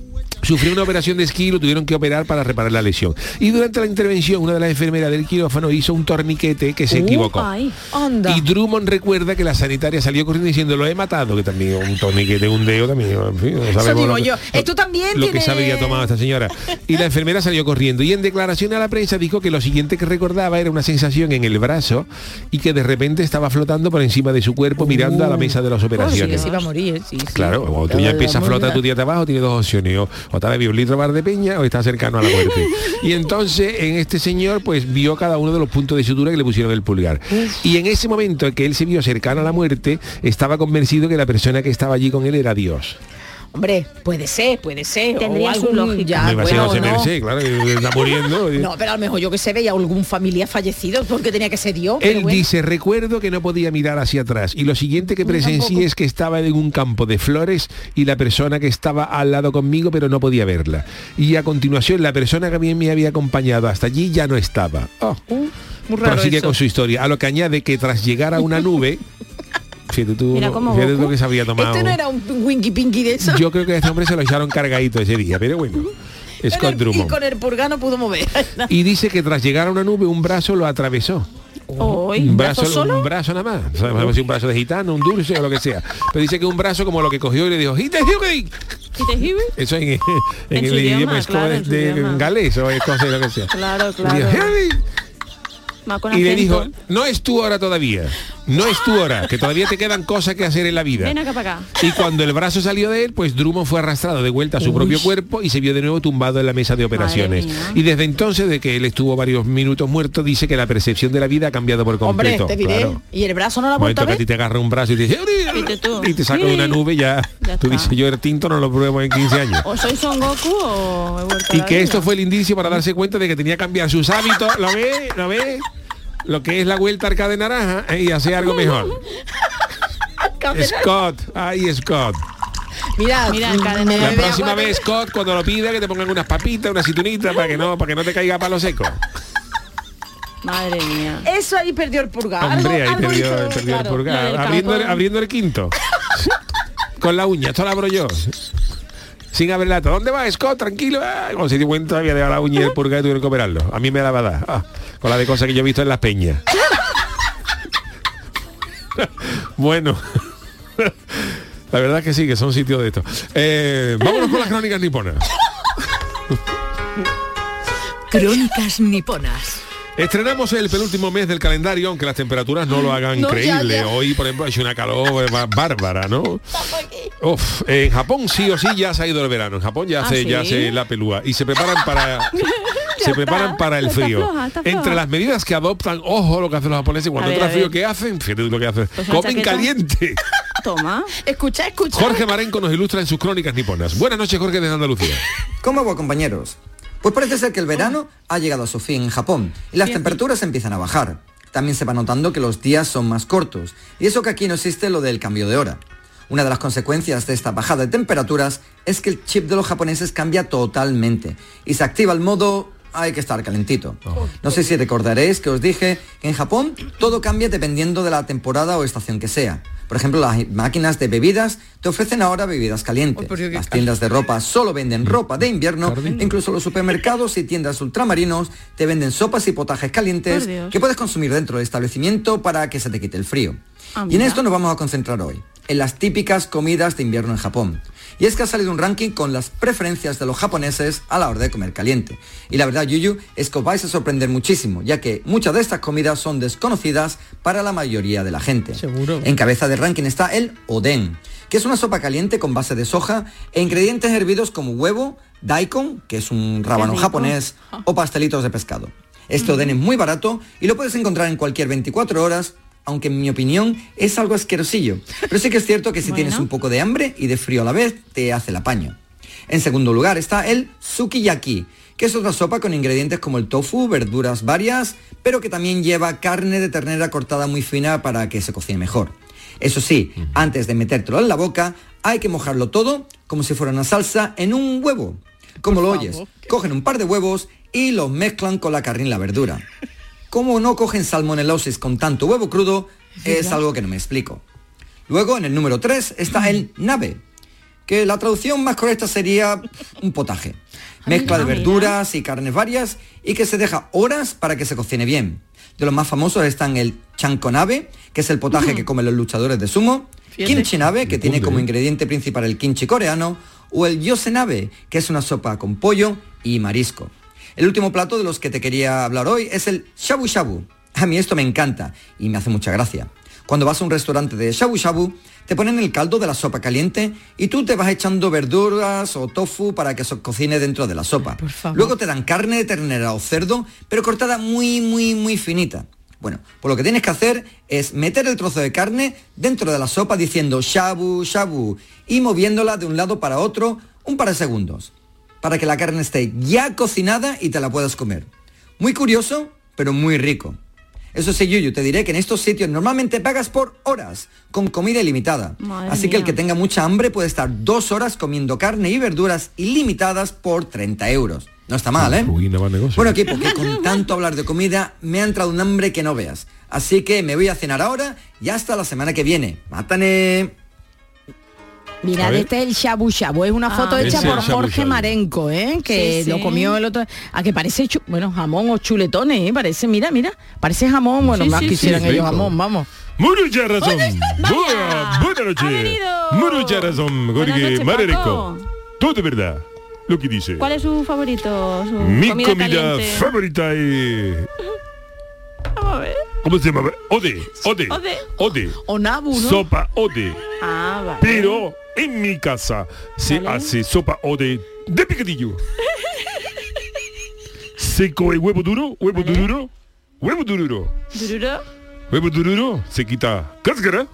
Sufrió una operación de esquí y lo tuvieron que operar para reparar la lesión. Y durante la intervención, una de las enfermeras del quirófano hizo un torniquete que se equivocó. Ay. Y Drummond recuerda que la sanitaria salió corriendo diciendo lo he matado, que también un torniquete, un dedo también, en fin, no Eso digo lo que- yo. Tú también lo que habría tomado esta señora. Y la enfermera salió corriendo. Y en declaración a la prensa dijo que lo siguiente que recordaba era una sensación en el brazo y que de repente estaba flotando por encima de su cuerpo mirando a la mesa de las Oh, sí, que operaciones. se iba a morir, sí, sí. Claro, cuando tú ya empiezas a flotar tu día de abajo, tienes dos opciones. O, o has bebido un litro bar de peña o estás cercano a la muerte. Y entonces en este señor pues vio cada uno de los puntos de sutura que le pusieron el pulgar. Y en ese momento en que él se vio cercano a la muerte, estaba convencido que la persona que estaba allí con él era Dios. Hombre, puede ser, puede ser. Tendría o su algún- lógica. Ya, Me bueno, no. Claro, que está muriendo. No, pero a lo mejor yo que sé veía algún familiar fallecido porque tenía que ser Dios. Él bueno. dice, recuerdo que no podía mirar hacia atrás y lo siguiente que presencié es que estaba en un campo de flores y la persona que estaba al lado conmigo pero no podía verla. Y a continuación la persona que a mí me había acompañado hasta allí ya no estaba. Oh. Muy raro Prosigue eso. con su historia, a lo que añade que tras llegar a una nube, fíjate tú, Mira cómo fíjate Goku. lo que se había tomado. Este no era un winky pinky de eso. Yo creo que a este hombre se lo echaron cargadito ese día, pero bueno. Scott y Drummond. con el purgano pudo mover. Y dice que tras llegar a una nube un brazo lo atravesó. Hoy, un ¿brazo brazo, solo? un brazo nada más. Sabemos si un brazo de gitano, un dulce o lo que sea. Pero dice que un brazo como lo que cogió y le dijo, "Hite, hite". Eso en, en En el idioma, es claro, de, de galés o escocés, lo que sea. Claro, Y claro. dijo. Va con Y le dijo, no es tu hora todavía, no es tu hora, que todavía te quedan cosas que hacer en la vida. Ven acá para acá. Y cuando el brazo salió de él, pues Drummond fue arrastrado de vuelta a su propio cuerpo y se vio de nuevo tumbado en la mesa de operaciones. Y desde entonces, de que él estuvo varios minutos muerto, dice que la percepción de la vida ha cambiado por Hombre, completo. te diré. Claro. Y el brazo no la ha Un vuelto momento a que a ti te agarra un brazo y te dice, y te saca de una nube ya. Ya tú dices, yo el tinto no lo pruebo en 15 años. O soy Son Goku o he vuelto a Y la que vida. esto fue el indicio para darse cuenta de que tenía que cambiar sus hábitos. ¿Lo ve? ¿Lo ve? Lo que es la vuelta arca de naranja eh, y hacer algo mejor. Scott, ay Scott. Mira, Mira, La próxima vez, Scott, cuando lo pida, que te pongan unas papitas, una citunita para que no, para que no te caiga palo seco. Madre mía. Eso ahí perdió el purgar. Hombre, ahí perdió, el claro. purgar. Abriendo, el- campo. abriendo el quinto. Con la uña, esto lo abro yo. Sin abrirla. ¿Dónde va Scott? Tranquilo. Ah, Cuando se dio cuenta había dejado la uña y el purgar y tuvieron que operarlo. A mí me la va a dar. Ah, con la de cosas que yo he visto en las peñas. bueno. La verdad es que sí, que son sitios de estos. Eh, vámonos con las crónicas niponas. Crónicas niponas. Estrenamos el penúltimo mes del calendario, aunque las temperaturas no lo hagan No, ya, increíble. ya. Hoy, por ejemplo, hay una calor bá- bárbara, ¿no? Uf, en Japón sí o sí ya se ha ido el verano. En Japón ya ¿Ah, se sí? ya se la pelúa y se preparan para se preparan para el Está frío. floja, está floja. Entre las medidas que adoptan, ojo lo que hacen los japoneses cuando entra frío. ¿qué hacen? Fíjate lo que hacen. Pues Comen caliente. Toma. Escucha, escucha. Jorge Marenco nos ilustra en sus crónicas niponas. Buenas noches, Jorge desde Andalucía. ¿Cómo va, compañeros? Pues parece ser que el verano ha llegado a su fin en Japón y las temperaturas empiezan a bajar. También se va notando que los días son más cortos y eso que aquí no existe lo del cambio de hora. Una de las consecuencias de esta bajada de temperaturas es que el chip de los japoneses cambia totalmente y se activa el modo hay que estar calentito. No sé si recordaréis que os dije que en Japón todo cambia dependiendo de la temporada o estación que sea. Por ejemplo, las máquinas de bebidas te ofrecen ahora bebidas calientes. Las tiendas de ropa solo venden ropa de invierno. Incluso los supermercados y tiendas ultramarinos te venden sopas y potajes calientes que puedes consumir dentro del establecimiento para que se te quite el frío. Ah, y en esto nos vamos a concentrar hoy, en las típicas comidas de invierno en Japón. Y es que ha salido un ranking con las preferencias de los japoneses a la hora de comer caliente. Y la verdad, Yuyu, es que os vais a sorprender muchísimo, ya que muchas de estas comidas son desconocidas para la mayoría de la gente. Seguro. En cabeza del ranking está el oden, que es una sopa caliente con base de soja e ingredientes hervidos como huevo, daikon, que es un rábano japonés, o pastelitos de pescado. Este oden es muy barato y lo puedes encontrar en cualquier 24 horas, aunque en mi opinión es algo asquerosillo. Pero sí que es cierto que si tienes un poco de hambre y de frío a la vez, te hace el apaño. En segundo lugar está el sukiyaki, que es otra sopa con ingredientes como el tofu, verduras varias, pero que también lleva carne de ternera cortada muy fina para que se cocine mejor. Eso sí, antes de metértelo en la boca, hay que mojarlo todo como si fuera una salsa en un huevo. Como lo oyes, cogen un par de huevos y los mezclan con la carne y la verdura. Cómo no cogen salmonelosis con tanto huevo crudo es algo que no me explico. Luego, en el número 3 está el nabe, que la traducción más correcta sería un potaje. Mezcla de verduras y carnes varias y que se deja horas para que se cocine bien. De los más famosos están el chankonabe, que es el potaje que comen los luchadores de sumo, kimchi nabe, que tiene como ¿eh? ingrediente principal el kimchi coreano, o el yosenabe, que es una sopa con pollo y marisco. El último plato de los que te quería hablar hoy es el shabu shabu. A mí esto me encanta y me hace mucha gracia. Cuando vas a un restaurante de shabu shabu, te ponen el caldo de la sopa caliente y tú te vas echando verduras o tofu para que se cocine dentro de la sopa. Luego te dan carne de ternera o cerdo, pero cortada muy, muy, muy finita. Bueno, pues lo que tienes que hacer es meter el trozo de carne dentro de la sopa diciendo shabu, shabu y moviéndola de un lado para otro un par de segundos para que la carne esté ya cocinada y te la puedas comer. Muy curioso, pero muy rico. Eso sí, Yuyu, te diré que en estos sitios normalmente pagas por horas, con comida ilimitada. Madre Así que el que tenga mucha hambre puede estar dos horas comiendo carne y verduras ilimitadas por 30 euros. No está mal, ¿eh? Uy, no va negocio. Bueno, equipo, que con tanto hablar de comida me ha entrado un hambre que no veas. Así que me voy a cenar ahora y hasta la semana que viene. ¡Mátane! Mirad, este es el shabu shabu, es una Ah. foto Ese hecha por Jorge shabu. Marenco, ¿eh? que Sí, lo sí. comió el otro, a que parece, bueno, jamón o chuletones, ¿eh? parece, mira, mira, parece jamón, bueno, Sí, más sí, quisieran sí, ellos rico. jamón, vamos. Mucha razón. Buena, noche. Mucha razón, Jorge. Paco. Todo de verdad. Lo que dice. ¿Cuál es su favorito? Su Mi comida, comida, caliente? favorita es... Vamos a ver. ¿Cómo se llama? Ode. Ode. Ode. Ode. O nabu, ¿no? Sopa ode. Ah, vale. Pero en mi casa se Vale. hace sopa ode de picadillo. se coge huevo duro, huevo duro, huevo duro. ¿Dururo? Huevo duro, se quita cáscara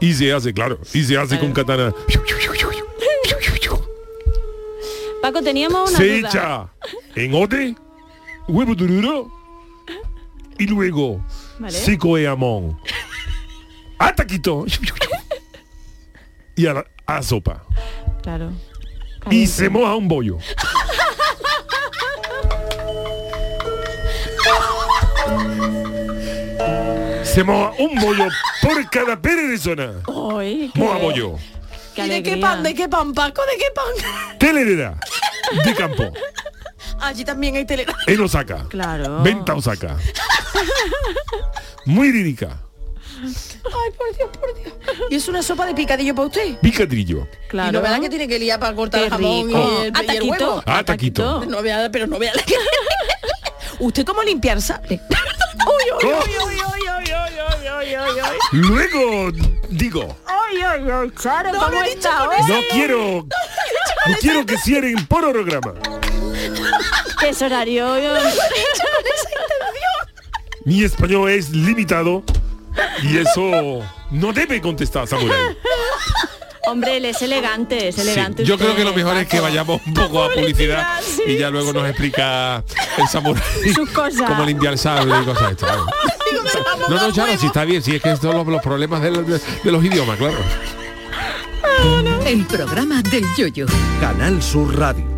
y se hace, claro, y se hace con katana. Paco, teníamos una Se duda. echa en ode, huevo duro y luego Vale. se coge jamón. A taquito. y a la a sopa. Claro. Y se moja un bollo. Se moja un bollo por cada persona. Ay, qué- Moja bollo. qué ¿Y de qué pan? ¿De qué pan, Paco? ¿De qué pan? Telerera de campo. Allí también hay telera. En Osaka. Claro. Venta Osaka. Muy lírica. Ay, por Dios, por Dios. Y es una sopa de picadillo para usted. Picadillo. Claro. Y no vea que tiene que liar para cortar el jamón y el, ah, y el huevo. Ah, taquito. No vea, pero no vea la que... ¿Usted cómo limpiar sale? uy, uy, uy, Luego digo. Ay, ay, ay, Charo, no ¿cómo está hoy? No quiero. No quiero que cierren por holograma. ¿Qué es horario? No lo he dicho con esa mi español es limitado y eso no debe contestar Samurai. Hombre, él es elegante, es Sí, elegante. yo creo que lo mejor es que vayamos un poco a publicidad sí, y ya luego nos explica el samurai Sus cosas. cómo limpiar el sable y cosas estas. ¿vale? No, no, claro, si está bien, si es que estos son los, los problemas de, los- de- de los idiomas, claro. El programa del yoyo. Canal Sur Radio.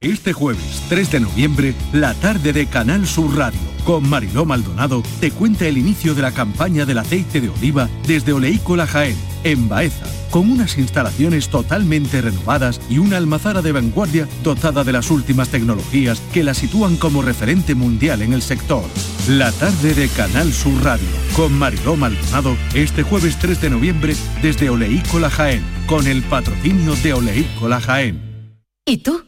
Este jueves 3 de noviembre, la tarde de Canal Sur Radio, con Mariló Maldonado, te cuenta el inicio de la campaña del aceite de oliva desde Oleícola Jaén, en Baeza, con unas instalaciones totalmente renovadas y una almazara de vanguardia dotada de las últimas tecnologías que la sitúan como referente mundial en el sector. La tarde de Canal Sur Radio, con Mariló Maldonado, este jueves 3 de noviembre desde Oleícola Jaén, con el patrocinio de Oleícola Jaén. ¿Y tú?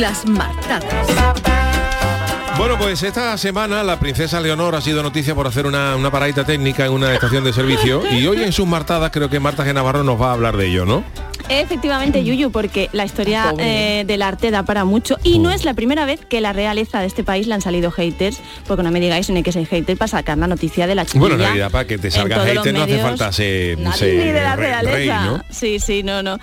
Las martadas. Bueno, pues esta semana la princesa Leonor ha sido noticia por hacer una, una paradita técnica en una estación de servicio y hoy en sus martadas creo que Marta Genavarro nos va a hablar de ello, ¿no? Efectivamente, Yuyu, porque la historia eh, del arte da para mucho y no es la primera vez que la realeza de este país le han salido haters, porque no me digáis ni que soy hater para sacar la noticia de la chiquilla. Bueno, en realidad para que te salga hater no hace falta ser, ser de la rey, realeza. rey, ¿no? Sí, sí, no, no.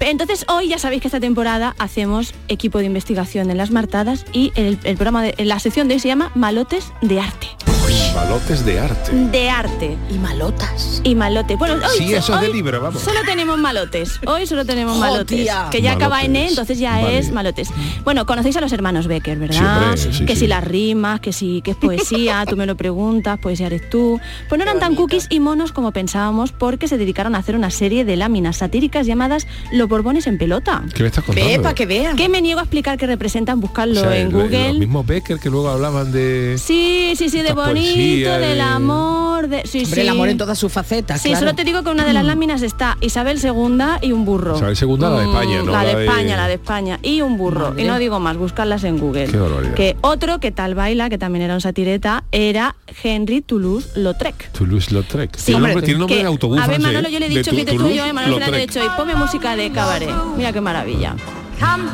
Entonces hoy ya sabéis que esta temporada hacemos equipo de investigación en las martadas y el, el programa de la sección de hoy se llama Malotes de Arte. Balotes de arte. De arte. Y malotas. Y malotes. Bueno, hoy, Sí, eso es de libro, vamos. Solo tenemos malotes. Hoy solo tenemos malotes. Que ya acaba en E, Malotes. entonces ya Vale. es malotes. Bueno, conocéis a los hermanos Becker, ¿verdad? Sí, hombre, sí, que sí. si las rimas, que si que es poesía, tú me lo preguntas, poesía eres tú. Pues no eran tan cookies y monos como pensábamos porque se dedicaron a hacer una serie de láminas satíricas llamadas Los Borbones en pelota. ¿Qué me estás contando? Ve, para que vean. Que me niego a explicar qué representan, buscarlo O sea, en Google. Los mismos Becker que luego hablaban de... Sí, sí, sí, de bonito, del de- amor, de... Sí, Hombre, el amor en todas sus facetas. Sí, claro. solo te digo que una de las láminas está Isabel II y un burro. Isabel II, la de Mm, España, ¿no? La de La de- España, la de España. Y un burro. Madre. Y no digo más, buscarlas en Google. Qué barbaridad. Que otro que tal baila, que también era un satireta, era Henry Toulouse-Lautrec. Toulouse-Lautrec. Sí, tiene nombre, hombre, tiene nombre que- de autobús A ver, Manolo, yo le he de dicho que te eh, Manolo le he dicho, y ponme música de cabaret. Mira qué maravilla.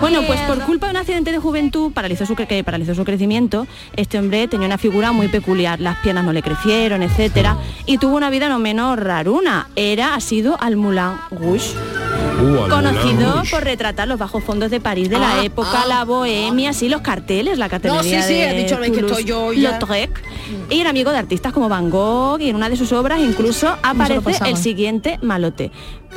Bueno, pues por culpa de un accidente de juventud paralizó su, que paralizó su crecimiento, este hombre tenía una figura muy peculiar, las piernas no le crecieron, etcétera, y tuvo una vida no menos raruna. Era, ha sido al Moulin Rouge. Uh, Conocido por retratar los bajos fondos de París de la Ah, época, ah. la bohemia, sí, los carteles, la cartelería No, sí, sí, de has dicho, ven que estoy yo ya. Y era amigo de artistas como Van Gogh y en una de sus obras incluso aparece el siguiente malote.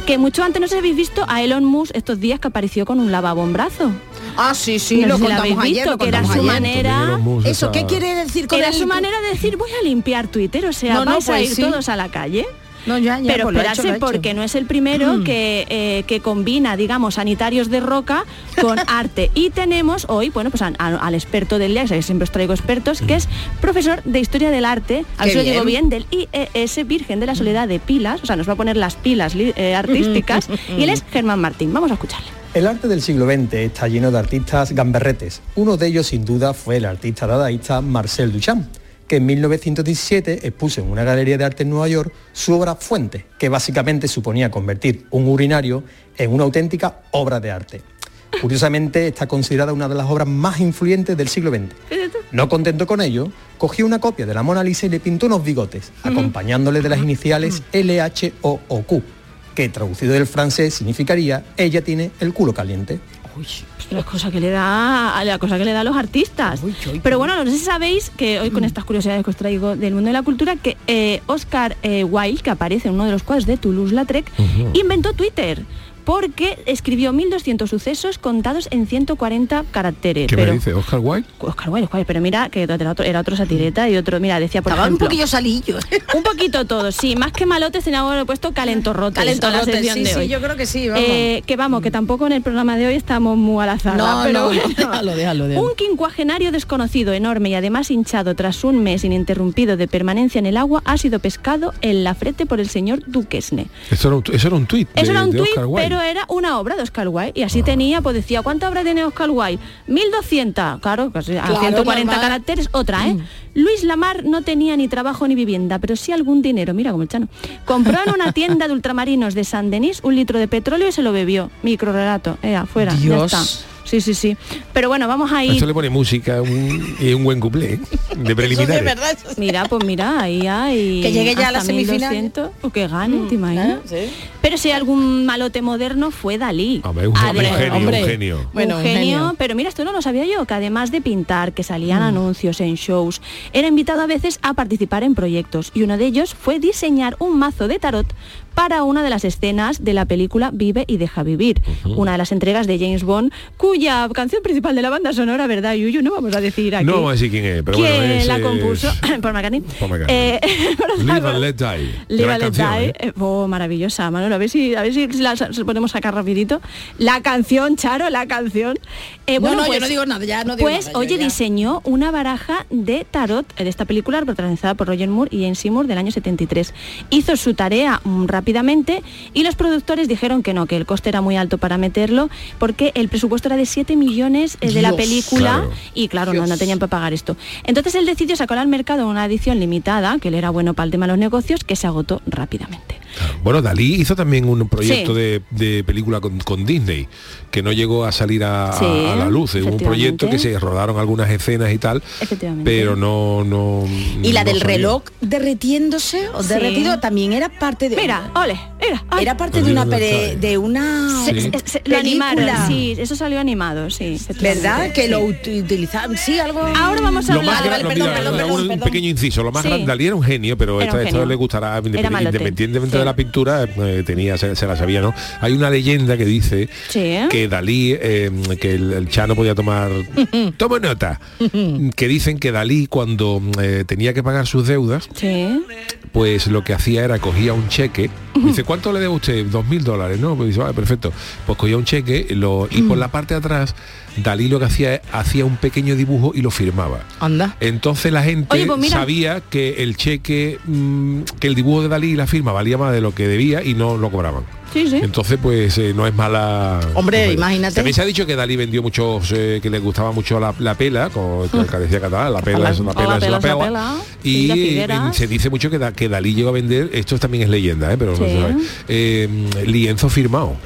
Que mucho antes no si habéis visto a Elon Musk estos días que apareció con un lavabo en brazo. Ah, sí, sí, No lo sé si lo contamos habéis ayer, visto, lo que era su ayer. manera... Eso, ¿qué quiere decir con Era el- su manera de decir voy a limpiar Twitter, o sea, No, no, vais a pues ir sí. todos a la calle. No, ya, ya, Pero pues esperarse hecho. porque no es el primero que, eh, que combina, digamos, sanitarios de roca con arte. Y tenemos hoy, bueno, pues a- a- al experto del día, que siempre os traigo expertos, que es profesor de Historia del Arte, a ver si lo digo bien. del IES Virgen de la Soledad de Pilas, o sea, nos va a poner las pilas eh, artísticas, y él es Germán Martín. Vamos a escucharle. El arte del siglo XX está lleno de artistas gamberretes. Uno de ellos, sin duda, fue el artista dadaísta Marcel Duchamp, que en 1917 expuso en una galería de arte en Nueva York su obra Fuente, que básicamente suponía convertir un urinario en una auténtica obra de arte. Curiosamente, está considerada una de las obras más influyentes del siglo XX. No contento con ello, cogió una copia de la Mona Lisa y le pintó unos bigotes, acompañándole de las iniciales LHO o Q, que traducido del francés significaría ella tiene el culo caliente. La cosa que le da la cosa que le da a los artistas. Pero bueno, no sé si sabéis que hoy con estas curiosidades que os traigo del mundo de la cultura, que eh, Oscar eh, Wilde, que aparece en uno de los cuadros de Toulouse-Lautrec, inventó Twitter. Porque escribió 1200 sucesos contados en 140 caracteres. ¿Qué pero, me dice? ¿Oscar Wilde? Oscar Wilde, Oscar Wilde, pero mira que era otro, era otro satireta y otro, mira, decía por Estaba un ejemplo, poquillo salillo. un poquito todo, sí, más que malotes teníamos puesto calentorrotes. Calentorrotes, sí, de sí, hoy. yo creo que sí, vamos. Eh, que vamos, que tampoco en el programa de hoy estamos muy al azar. No, pero no, déjalo, déjalo, déjalo. Un quincuagenario desconocido, enorme y además hinchado tras un mes ininterrumpido de permanencia en el agua, ha sido pescado en la frente por el señor Duquesne. Eso era un, eso era un tuit de, Eso era un tuit, Wilde. Pero era una obra de Oscar Wilde. Y así tenía, pues decía, ¿cuánta obra tiene Oscar Wilde? 1200, claro, casi a Claro, 140 normal. caracteres, otra, ¿eh? Luis Lamar no tenía ni trabajo ni vivienda, pero sí algún dinero, mira como el chano. Compró en una tienda de ultramarinos de San Denis un litro de petróleo y se lo bebió. Microrelato, eh, afuera, Dios. ya está. Sí, sí, sí. Pero bueno, vamos a ir... Esto le pone música un- y un buen cuplé ¿eh? de preliminares. Mira, pues mira, ahí hay... Que llegue ya a la semifinal. 1200, o que gane, ¿te imaginas? Ah, sí. Pero si hay algún malote moderno fue Dalí. Hombre, un, un genio, hombre. un genio. Bueno, un un genio, genio. pero mira, esto no lo sabía yo, que además de pintar, que salían Mm. anuncios en shows, era invitado a veces a participar en proyectos y uno de ellos fue diseñar un mazo de tarot para una de las escenas de la película Vive y deja vivir, una de las entregas de James Bond, cuya canción principal de la banda sonora, ¿verdad, Yuyu? No vamos a decir aquí. No vamos a decir quién es, pero ¿Quién bueno, es, la compuso? Paul McCartney. Paul McCartney. Eh, Live and Let Die. Live and Let canción, Die, ¿eh? eh, oh, maravillosa, Manolo. A ver si, a ver si la podemos sacar rapidito. La canción, Charo, la canción. Eh, No, bueno, no, yo pues, no digo nada, ya no digo Pues, nada, oye, ya. diseñó una baraja de tarot de esta película protagonizada por Roger Moore y Jane Seymour del año 73. Hizo su tarea mm, rápidamente y los productores dijeron que no, que el coste era muy alto para meterlo porque el presupuesto era de 7 millones eh, de la película Claro. y claro, no, no tenían para pagar esto. Entonces él decidió sacar al mercado una edición limitada, que le era bueno para el tema de los negocios, que se agotó rápidamente. Bueno, Dalí hizo también un proyecto Sí. de, de película con, con Disney, que no llegó a salir a, a- Sí, a la luz. Es un proyecto que se rodaron algunas escenas y tal, Efectivamente. pero no... no Y la no del salió. reloj derretiéndose o Sí. derretido también era parte de Mira, ole, era. ay. era parte de una pere- de una Sí. Se- se- lo animaron, película. sí, eso salió animado, sí. ¿Verdad? Que lo utilizaban. Sí, algo. Ahora vamos a Lo hablar. más Vale, vale, mira, perdón, perdón, un, pequeño inciso, lo más Sí. grande, Dalí era un genio, pero esto le gustará Era malote. independientemente Sí. de la pintura, eh, tenía, se, se la sabía, ¿no? Hay una leyenda que dice Sí. que Dalí, eh, que el, el Chano podía tomar, toma nota, que dicen que Dalí cuando eh, tenía que pagar sus deudas, Sí. pues lo que hacía era cogía un cheque, dice, ¿cuánto le debe a usted? Dos mil dólares, ¿no? Pues dice, vale, perfecto. Pues cogía un cheque lo, y por la parte de atrás, Dalí lo que hacía es, hacía un pequeño dibujo y lo firmaba. Anda. Entonces la gente Oye, pues sabía que el cheque, mm, que el dibujo de Dalí y la firma valía más de lo que debía y no lo cobraban. Sí, sí. Entonces, pues eh, no es mala. Hombre, no es- imagínate. También se ha dicho que Dalí vendió muchos, eh, que le gustaba mucho la, la pela, como que decía catalán, la pela La- es la o pela, la es pela la es la pela. Y figueras. se dice mucho que, Da- que Dalí llegó a vender, esto también es leyenda, eh, pero no se sabe, eh, lienzo firmado.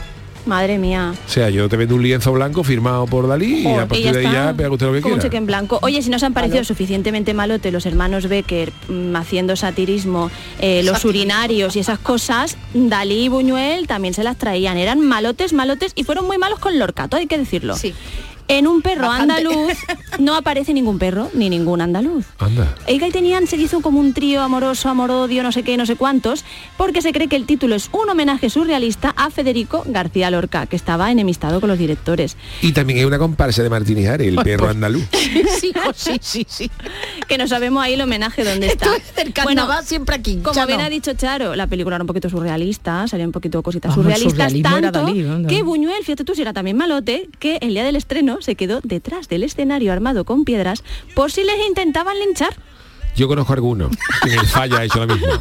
Madre mía. O sea, yo te vendo un lienzo blanco firmado por Dalí y Oh, a partir ya de ahí ya pega usted lo que Como un quiera. cheque en blanco. Oye, si nos han parecido suficientemente malote los hermanos Becker mm, haciendo satirismo, eh, los urinarios y esas cosas, Dalí y Buñuel también se las traían. Eran malotes, malotes y fueron muy malos con Lorca, todo hay que decirlo. Sí. En un perro Bastante. andaluz no aparece ningún perro ni ningún andaluz. Anda. Elga y tenían, se hizo como un trío amoroso, amor-odio, no sé qué, no sé cuántos, porque se cree que el título es un homenaje surrealista a Federico García Lorca, que estaba enemistado con los directores. Y también hay una comparsa de Martín Jare, el perro andaluz. Sí, sí, sí, sí. Que no sabemos ahí el homenaje dónde está. Esto es del carnaval siempre aquí. Como Chano. bien ha dicho Charo, la película era un poquito surrealista, salía un poquito cositas Vamos, surrealistas, tanto Dalí, que Buñuel, fíjate tú si era también malote, que el día del estreno se quedó detrás del escenario armado con piedras por si les intentaban linchar. Yo conozco a alguno que en el falla ha hecho lo mismo.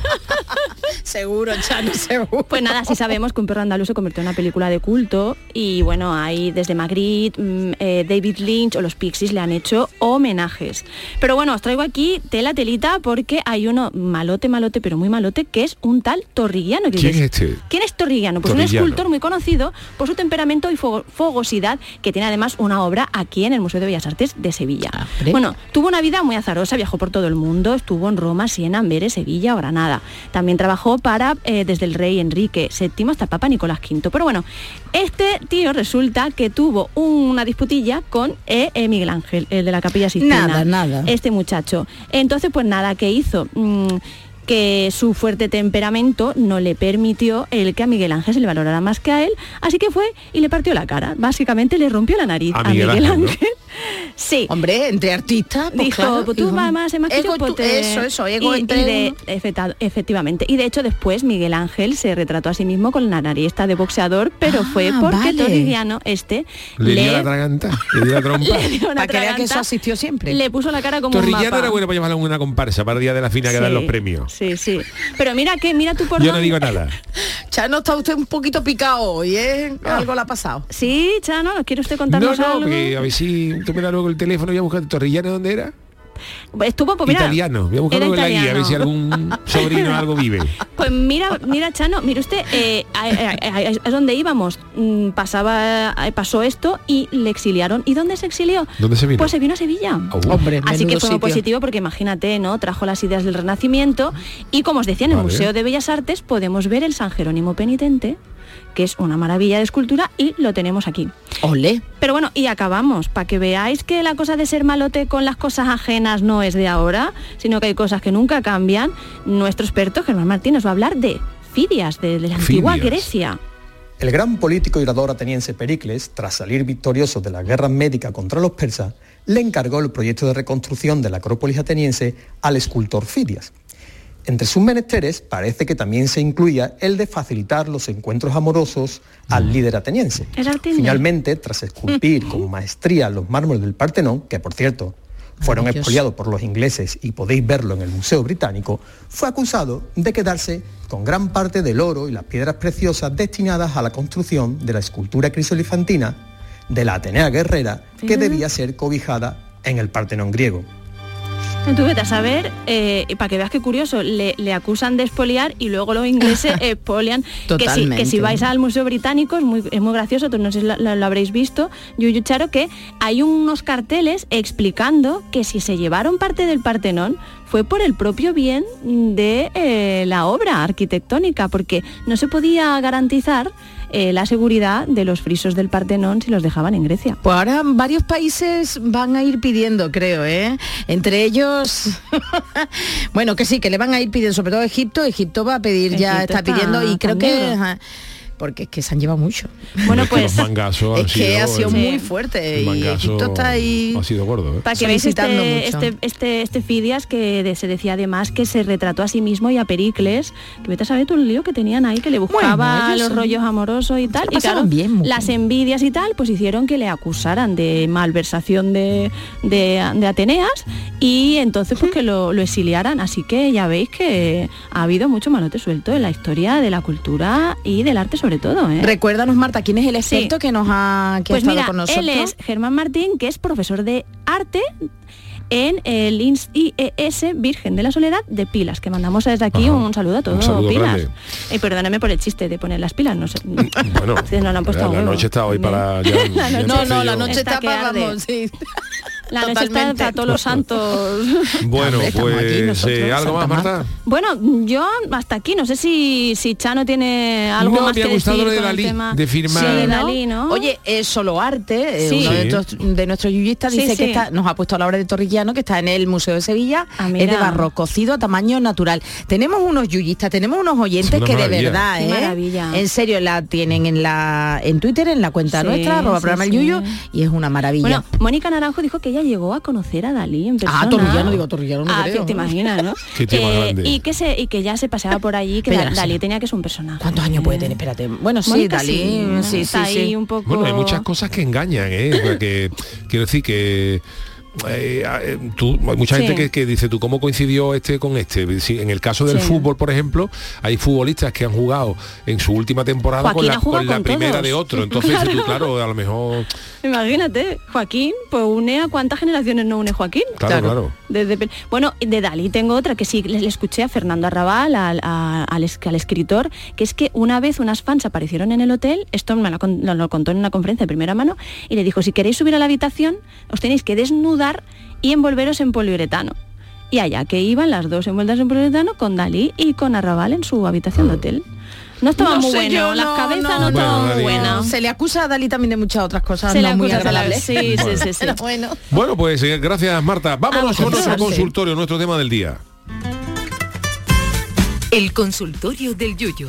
Seguro, Chano, seguro. Pues nada, sí sabemos que Un perro andaluz se convirtió en una película de culto y bueno, ahí desde Magritte, mm, eh, David Lynch o los Pixies le han hecho homenajes. Pero bueno, os traigo aquí tela telita porque hay uno malote, malote, pero muy malote, que es un tal Torriguiano. que ¿Quién es este? ¿Quién es Torriguiano? Pues un Torrillano. escultor muy conocido por su temperamento y fo- fogosidad, que tiene además una obra aquí en el Museo de Bellas Artes de Sevilla. Bueno, tuvo una vida muy azarosa, viajó por todo el mundo, estuvo en Roma, Siena, Amberes, Sevilla o Granada. También trabajó para eh, desde el rey Enrique VII hasta el Papa Nicolás V. Pero bueno, este tío resulta que tuvo una disputilla con eh, eh, Miguel Ángel, el de la Capilla Sistina. Nada, nada. Este muchacho. Entonces, pues nada, ¿qué hizo? Mm, que su fuerte temperamento no le permitió el que a Miguel Ángel se le valorara más que a él, así que fue y le partió la cara. Básicamente le rompió la nariz A a Miguel Miguel, Ángel, ¿no? Sí. Hombre, entre artistas, pues Dijo, claro, pues tú hijo. más más más que Ego yo, pues tú- eso, eso, ego y- y entre de- uno. efecta- efectivamente. Y de hecho después Miguel Ángel se retrató a sí mismo con la nariz esta de boxeador, pero fue porque Ah, vale. Torridiano este Le dio le, la traganta, le dio la trompa. dio Para que vea que eso traganta, asistió siempre. le puso la cara como un Torrillano mapa. era bueno para llevarlo en una comparsa para el día de la final que dan Sí, los premios. Sí, sí. Pero mira que, mira tú por Yo no dónde- digo nada. Chano, está usted un poquito picado hoy, ¿eh? Algo le ha pasado. Sí, Chano, ¿no quiere usted No, contarnos no, algo? porque a ver si tú me das luego el teléfono y voy a buscar Torrillano dónde era. Estuvo, pues mira, italiano. Voy a buscarlo en la guía a ver si algún sobrino algo vive. Pues mira, mira Chano, mire usted, eh, a- a- a- es donde íbamos. Mm, Pasaba, eh, pasó esto y le exiliaron. ¿Y dónde se exilió? ¿Dónde se vino? Pues se vino a Sevilla. Oh. Hombre, Así que fue muy positivo porque imagínate, ¿no? Trajo las ideas del Renacimiento y como os decía, en el Vale. Museo de Bellas Artes podemos ver el San Jerónimo Penitente, que es una maravilla de escultura y lo tenemos aquí. Ole. Pero bueno, y acabamos, para que veáis que la cosa de ser malote con las cosas ajenas no es de ahora, sino que hay cosas que nunca cambian. Nuestro experto Germán Martínez va a hablar de Fidias, de, de la antigua Fidias. Grecia. El gran político y orador ateniense Pericles, tras salir victorioso de la guerra médica contra los persas, le encargó el proyecto de reconstrucción de la Acrópolis ateniense al escultor Fidias. Entre sus menesteres parece que también se incluía el de facilitar los encuentros amorosos al líder ateniense. Finalmente, tras esculpir con maestría los mármoles del Partenón, que por cierto fueron expoliados por los ingleses y podéis verlo en el Museo Británico, fue acusado de quedarse con gran parte del oro y las piedras preciosas destinadas a la construcción de la escultura crisolifantina de la Atenea guerrera que debía ser cobijada en el Partenón griego. Tú vete a saber, eh, para que veas qué curioso, le, le acusan de expoliar y luego los ingleses expolian. Que si, que si vais al Museo Británico es muy, es muy gracioso, tú no sé si lo, lo- lo habréis visto, Yuyu Charo, que hay unos carteles explicando que si se llevaron parte del Partenón fue por el propio bien de eh, la obra arquitectónica, porque no se podía garantizar eh, la seguridad de los frisos del Partenón si los dejaban en Grecia. Pues ahora varios países van a ir pidiendo, creo, ¿eh? Entre ellos, bueno, que sí, que le van a ir pidiendo, sobre todo Egipto. Egipto va a pedir ya, Egipto está está pidiendo y creo que... ajá, porque es que se han llevado mucho. Bueno, Es que pues los mangazos han Es que ha sido el- muy fuerte y Egipto está ahí... Ha sido gordo, ¿eh? Para que veáis este, este, este, este Fidias que de- se decía además que se retrató a sí mismo y a Pericles, que vete a saber tú el lío que tenían ahí, que le buscaba Bueno, los son- rollos amorosos y tal. Y claro, bien, las bien. envidias y tal, pues hicieron que le acusaran de malversación de, de, de Ateneas y entonces pues que lo, lo exiliaran. Así que ya veis que ha habido mucho malote suelto en la historia de la cultura y del arte sobre todo. ¿eh? Recuérdanos, Marta, ¿quién es el experto que nos ha, que ha Pues estado mira, con nosotros? él es Germán Martín, que es profesor de arte en el INS IES Virgen de la Soledad de Pilas, que mandamos desde aquí Ajá. un saludo a todos, saludo Pilas. grande. Eh, perdóname por el chiste de poner las pilas, no sé. Bueno, no lo han puesto a la noche está hoy para... ya- La ya noche- No, no, la noche Está para, vamos, sí. La noche está para todos los santos. Bueno, pues nosotros, eh, algo más, Marta. Bueno, yo hasta aquí, no sé si, si Chano tiene algo No, más me ha que gustado decir lo de con el Dalí, tema. de firmar. Sí, ¿no? Dalí, ¿no? Oye, es solo arte. eh, Sí. Uno de, Sí. nuestros, de nuestros yuyistas Sí, dice sí. que está, nos ha puesto a la obra de Torrillano, que está en el Museo de Sevilla. Ah, es de barro cocido a tamaño natural. Tenemos unos yuyistas, tenemos unos oyentes que de verdad, ¿eh? maravilla. En serio, la tienen en la en Twitter, en la cuenta Sí, nuestra, arroba sí, programa el yuyo, y es una maravilla. Bueno, Mónica Naranjo dijo que ella llegó a conocer a Dalí en persona. Ah, Torrillano, digo, Torrillano no Ah, creo. te imaginas, ¿no? Qué tío más grande. y que se y que ya se paseaba por allí, que ya Dalí tenía que ser un personaje. ¿Cuántos años puede tener? Espérate. Bueno, sí, Mónica Dalí, sí, sí, está sí. ahí un poco. Bueno, hay muchas cosas que engañan, ¿eh? Porque, quiero decir que... eh, eh, tú, hay mucha Sí. gente que, que dice tú cómo coincidió este con este Si en el caso del Sí. fútbol por ejemplo hay futbolistas que han jugado en su última temporada Joaquín con la, ha jugado con la con primera todos. de otro entonces tú Claro. claro a lo mejor Imagínate, Joaquín, pues une a cuántas generaciones no une Joaquín. claro claro, Desde bueno, de Dalí tengo otra que sí, le, le escuché a Fernando Arrabal, al, a- al es- al escritor, que es que una vez unas fans aparecieron en el hotel, esto me lo, con- lo- lo contó en una conferencia de primera mano, y le dijo, si queréis subir a la habitación, os tenéis que desnudar y envolveros en poliuretano. Y allá que iban las dos envueltas en poliuretano con Dalí y con Arrabal en su habitación de hotel. No estaba No muy bueno, yo, las no, cabezas no, no, estaban no. muy Bueno, buenas. Se le acusa a Dalí también de muchas otras cosas Se le no muy le- agradables. sí, sí, sí, sí. Bueno. bueno pues eh, gracias Marta vámonos Vamos a con nuestro consultorio nuestro tema del día El consultorio del Yuyo.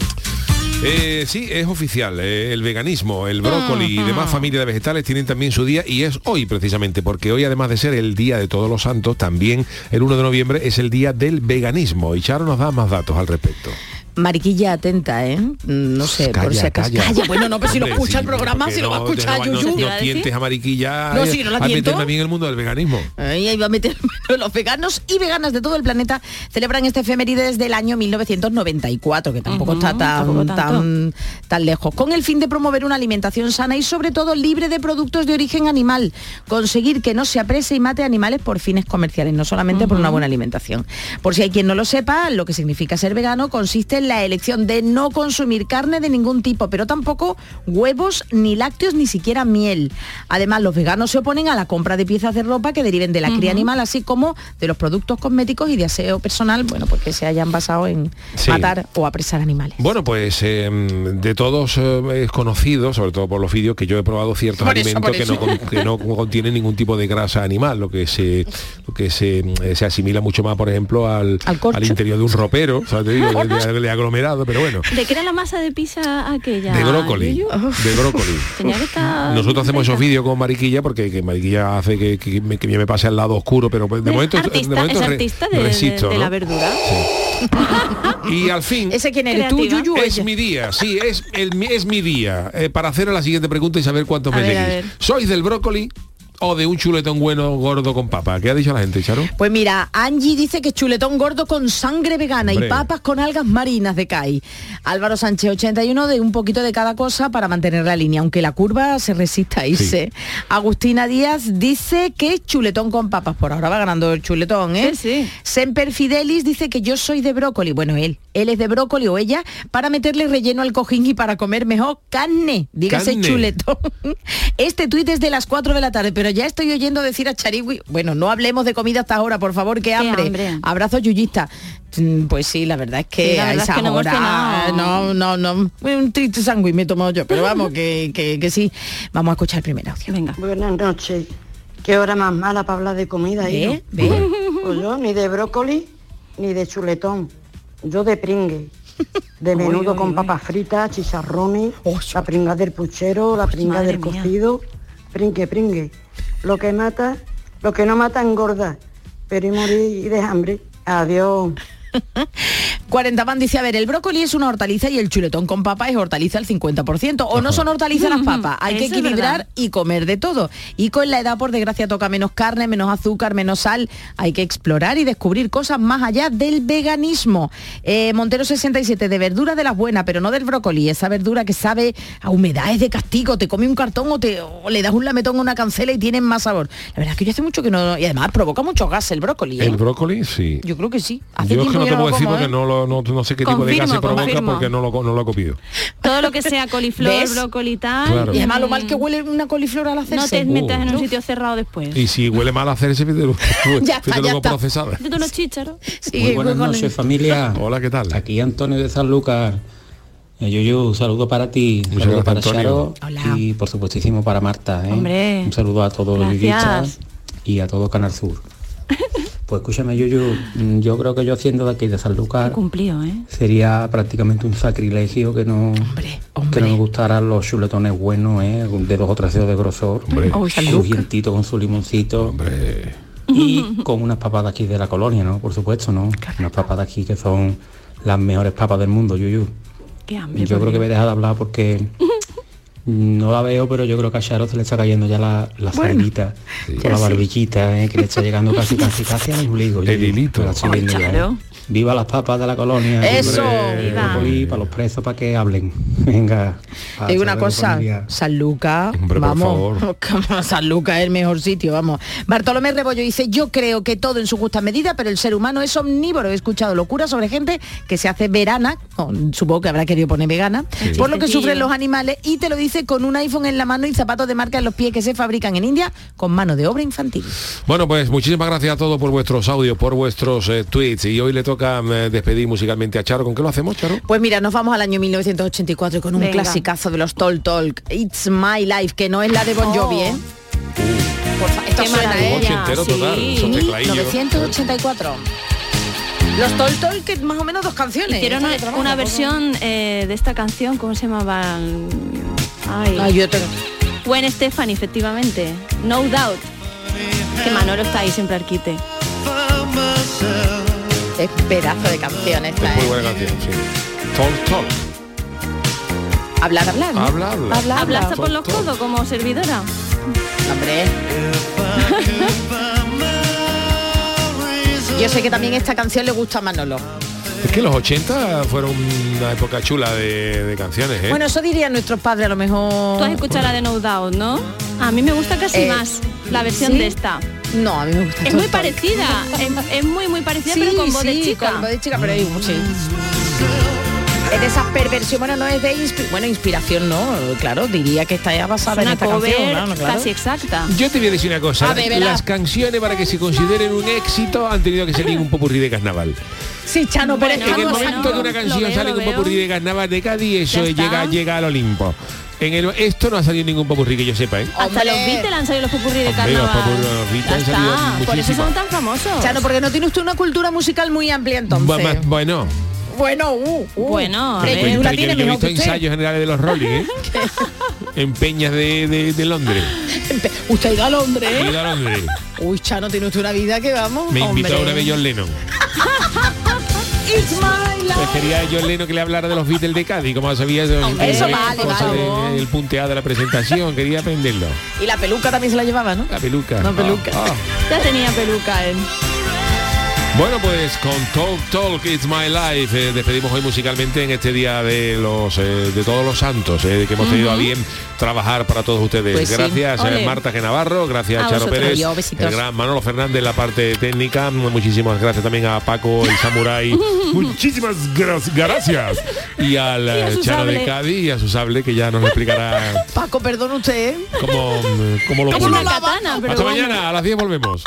Eh, sí, es oficial. eh, el veganismo, el brócoli y demás familias de vegetales tienen también su día y es hoy precisamente, porque hoy además de ser el Día de Todos los Santos, también el 1 de noviembre es el Día del Veganismo. Y Charo nos da más datos al respecto. Mariquilla atenta, ¿eh? No sé, por si acaso. calla. Bueno, no, pero si lo escucha sí, el programa, si lo va a no, escuchar no, no, Yuyu. No, tientes a mariquilla No, sí, no la a meterme a mí en el mundo del veganismo. Ahí ahí va a meter los veganos y veganas de todo el planeta celebran este efeméride desde el año 1994, que tampoco está tan, tampoco tanto. tan, tan lejos, con el fin de promover una alimentación sana y sobre todo libre de productos de origen animal, conseguir que no se aprese y mate animales por fines comerciales, no solamente por una buena alimentación. Por si hay quien no lo sepa, lo que significa ser vegano consiste en la elección de no consumir carne de ningún tipo, pero tampoco huevos, ni lácteos, ni siquiera miel. Además, los veganos se oponen a la compra de piezas de ropa que deriven de la cría animal, así como de los productos cosméticos y de aseo personal, bueno, pues que se hayan basado en Sí. matar o apresar animales. Bueno, pues eh, de todos eh, es conocido, sobre todo por los vídeos, que yo he probado ciertos Por alimentos que no, que no contienen ningún tipo de grasa animal, lo que se lo que se, eh, se asimila mucho más, por ejemplo, al, al, interior de un ropero, o sea, te digo, de, de- de aglomerado, pero bueno, ¿De qué era la masa de pizza aquella? de brócoli, de brócoli. Tenía que estar... Nosotros hacemos esos vídeos con Mariquilla porque que Mariquilla hace que, que me, que yo me pase al lado oscuro, pero de momento, artista, de momento es re- artista de, de- resisto, de ¿no? la verdura. Y al fin... ¿Ese quién eres tú. Yuyu? Es ella? mi día, sí, es, el, mi- es mi día. eh, para hacer la siguiente pregunta y saber cuántos A me ver, seguís. ¿Sois del brócoli o de un chuletón bueno gordo con papa? ¿Qué ha dicho la gente, Charo? Pues mira, Angie dice que es chuletón gordo con sangre vegana Hombre. y papas con algas marinas de CAI. Álvaro Sánchez 81 de un poquito de cada cosa para mantener la línea, aunque la curva se resista a irse. Agustina Díaz dice que es chuletón con papas. Por ahora va ganando el chuletón, ¿eh? Semper Fidelis dice que yo soy de brócoli. Bueno, él. Él es de brócoli o ella para meterle relleno al cojín y para comer mejor carne. Dígase Carne. chuletón. Este tuit es de las 4 de la tarde, pero ya estoy oyendo decir a Charigui, bueno, no hablemos de comida hasta ahora, por favor, qué hambre. hambre. Abrazo yuyista. Mm, Pues sí, la verdad es que a esa es que no hora, no, no, no, un triste sándwich me he tomado yo, pero vamos, que, que, que sí. Vamos a escuchar el primer audio. Venga. Buenas noches. Qué hora más mala para hablar de comida, ¿Ve? hijo. ¿Ve? Pues yo ni de brócoli ni de chuletón. Yo de pringue. De menudo uy, con uy. papas fritas, chicharrones, la pringa del puchero, la pringa madre del mía. cocido. Pringue, pringue. Lo que mata, lo que no mata engorda. Pero y morir de hambre. Adiós. 40 man dice, a ver, el brócoli es una hortaliza y el chuletón con papa es hortaliza al 50%. O no son hortalizas las papas, hay que Eso equilibrar y comer de todo. Y con la edad, por desgracia, toca menos carne, menos azúcar, menos sal. Hay que explorar y descubrir cosas más allá del veganismo. Eh, Montero 67, de verdura de las buenas, pero no del brócoli. Esa verdura que sabe a humedad, es de castigo, te come un cartón o, te, o le das un lametón a una cancela y tienen más sabor. La verdad es que yo hace mucho que no... Y además provoca mucho gas el brócoli. ¿eh? El brócoli, sí. Yo creo que sí. Hace Yo es no te yo puedo decir como, porque ¿eh? no, lo- no, no sé qué tipo de gas se Confirmo, provoca confirmo. porque no lo, no lo he comido. Todo lo que sea coliflor, ¿Ves? brócoli y tal. Claro. Y además lo mal que huele una coliflor al hacerse. No te metas en un Uf. sitio cerrado después. Y si huele mal hacerse, fíjate lo- Ya está. De unos chícharos. Muy buenas noches familia. Hola, ¿qué tal? Aquí Antonio de Sanlúcar. Eh, Yuyu, un saludo para ti, un saludo para Antonio. Charo y por supuestísimo para Marta. ¿eh? Hombre. Un saludo a todos los y a todo Canal Sur. Pues escúchame Yuyu, mm, yo creo que yo haciendo de aquí de Sanlúcar Cumplido, ¿eh? sería prácticamente un sacrilegio que no, que no me gustaran los chuletones buenos, ¿eh? de dos o tres dedos de grosor, Sanlúcar. crujientito con su limoncito. Y con unas papas de aquí de la colonia, ¿no? Por supuesto, ¿no? Unas papas de aquí que son las mejores papas del mundo, Yuyu. Qué hambre. Yo creo que me he dejado de hablar porque no la veo, pero yo creo que a Charo se le está cayendo ya la, la Bueno, con la sí. barbillita, ¿eh? que le está llegando casi casi casi al ombligo. El hilito. Ay, Charo. Viva las papas de la colonia. Eso. Viva. para los presos para que hablen. Venga. Digo una cosa. San Lucas, Hombre, por vamos, San Lucas es el mejor sitio, vamos. Bartolomé Rebollo dice, yo creo que todo en su justa medida, pero el ser humano es omnívoro. He escuchado locuras sobre gente que se hace verana, supongo que habrá querido poner vegana, Sí. por lo que sufren los animales y te lo dice con un iPhone en la mano y zapatos de marca en los pies que se fabrican en India con mano de obra infantil. Bueno, pues muchísimas gracias a todos por vuestros audios, por vuestros eh, tweets. Y hoy le toca eh, despedir musicalmente a Charo. ¿Con qué lo hacemos, Charo? Pues mira, nos vamos al año 1984 con un Venga. clasicazo de los Tall Talk, It's My Life, que no es la de Bon Jovi, Oh. ¿eh? Esto suena, ¿eh? total, sí. esos tecladillos. 1984. Los Tol Tol, que más o menos dos canciones. Hicieron una, versión eh, de esta canción, ¿cómo se llamaba? Ay, Ay, yo tengo- Gwen Stefani, efectivamente. No Doubt. Que Manolo está ahí siempre arquite. Es pedazo de canción esta, Es muy ¿eh? buena canción, sí. Talk, talk. Hablar, hablar, ¿no? Habla, habla. Habla, ¿Hablaste habla. por los codos como servidora? Hombre. Yo sé que también esta canción le gusta a Manolo. Es que los 80 fueron una época chula de, de canciones, ¿eh? Bueno, eso dirían nuestros padres a lo mejor. Tú has escuchado la de No Doubt, ¿no? A mí me gusta casi Eh, más la versión ¿sí? de esta. No, a mí me gusta. Es muy parecida, es, es muy muy parecida, Sí, pero con voz de chica. con voz de chica, pero hay- sí. Es de esas perversión, bueno, no es de inspi- bueno, inspiración, no, claro, diría que está ya basada Es en esta cover canción, claro. casi exacta. Yo te voy a decir una cosa. A ver, verá. Las canciones para que se consideren un éxito han tenido que salir un popurrí de carnaval. Sí, Chano, pero Bueno, en el a- momento que una canción veo, sale un popurrí de carnaval de Cádiz, eso llega, llega al Olimpo. En el, esto no ha salido ningún popurrí que yo sepa, ¿eh? Hasta Hombre. los Beatles han salido los popurrí de Hombre, los carnaval. popurrí, los Beatles han salido por eso son tan famosos. Chano, porque no tiene usted una cultura musical muy amplia entonces. Bueno, Bueno, uh, uh. Bueno, a ver. pero yo, he visto ensayos generales de los Rolling, ¿eh? en peñas de, de- de Londres. Usted ha ido a Londres. He ido a Londres. Uy, Chano, tiene usted una vida que vamos. Me invitó hombre. una vez John Lennon. It's my life. Pues quería John Lennon que le hablara de los Beatles de Cádiz, como sabía eso, Hombre, eso vale, cosa vale. de- el punteado de la presentación, quería aprenderlo. Y la peluca también se la llevaba, ¿no? La peluca. No, peluca. Ah. Ya tenía peluca él. Bueno, pues con Talk Talk It's My Life eh, despedimos hoy musicalmente en este día de los eh, de todos los santos, eh, que hemos tenido a bien trabajar para todos ustedes. Pues gracias Ole. Marta G. Navarro, gracias A Charo. Pérez, besitos. el gran Manolo Fernández en la parte técnica, muchísimas gracias también a Paco el Samurai, muchísimas gra- gracias y al Y a Charo de. Cádiz y a su sable que ya nos explicará Paco, perdón usted, cómo, cómo lo Es una katana, pero Hasta mañana, a las 10 volvemos.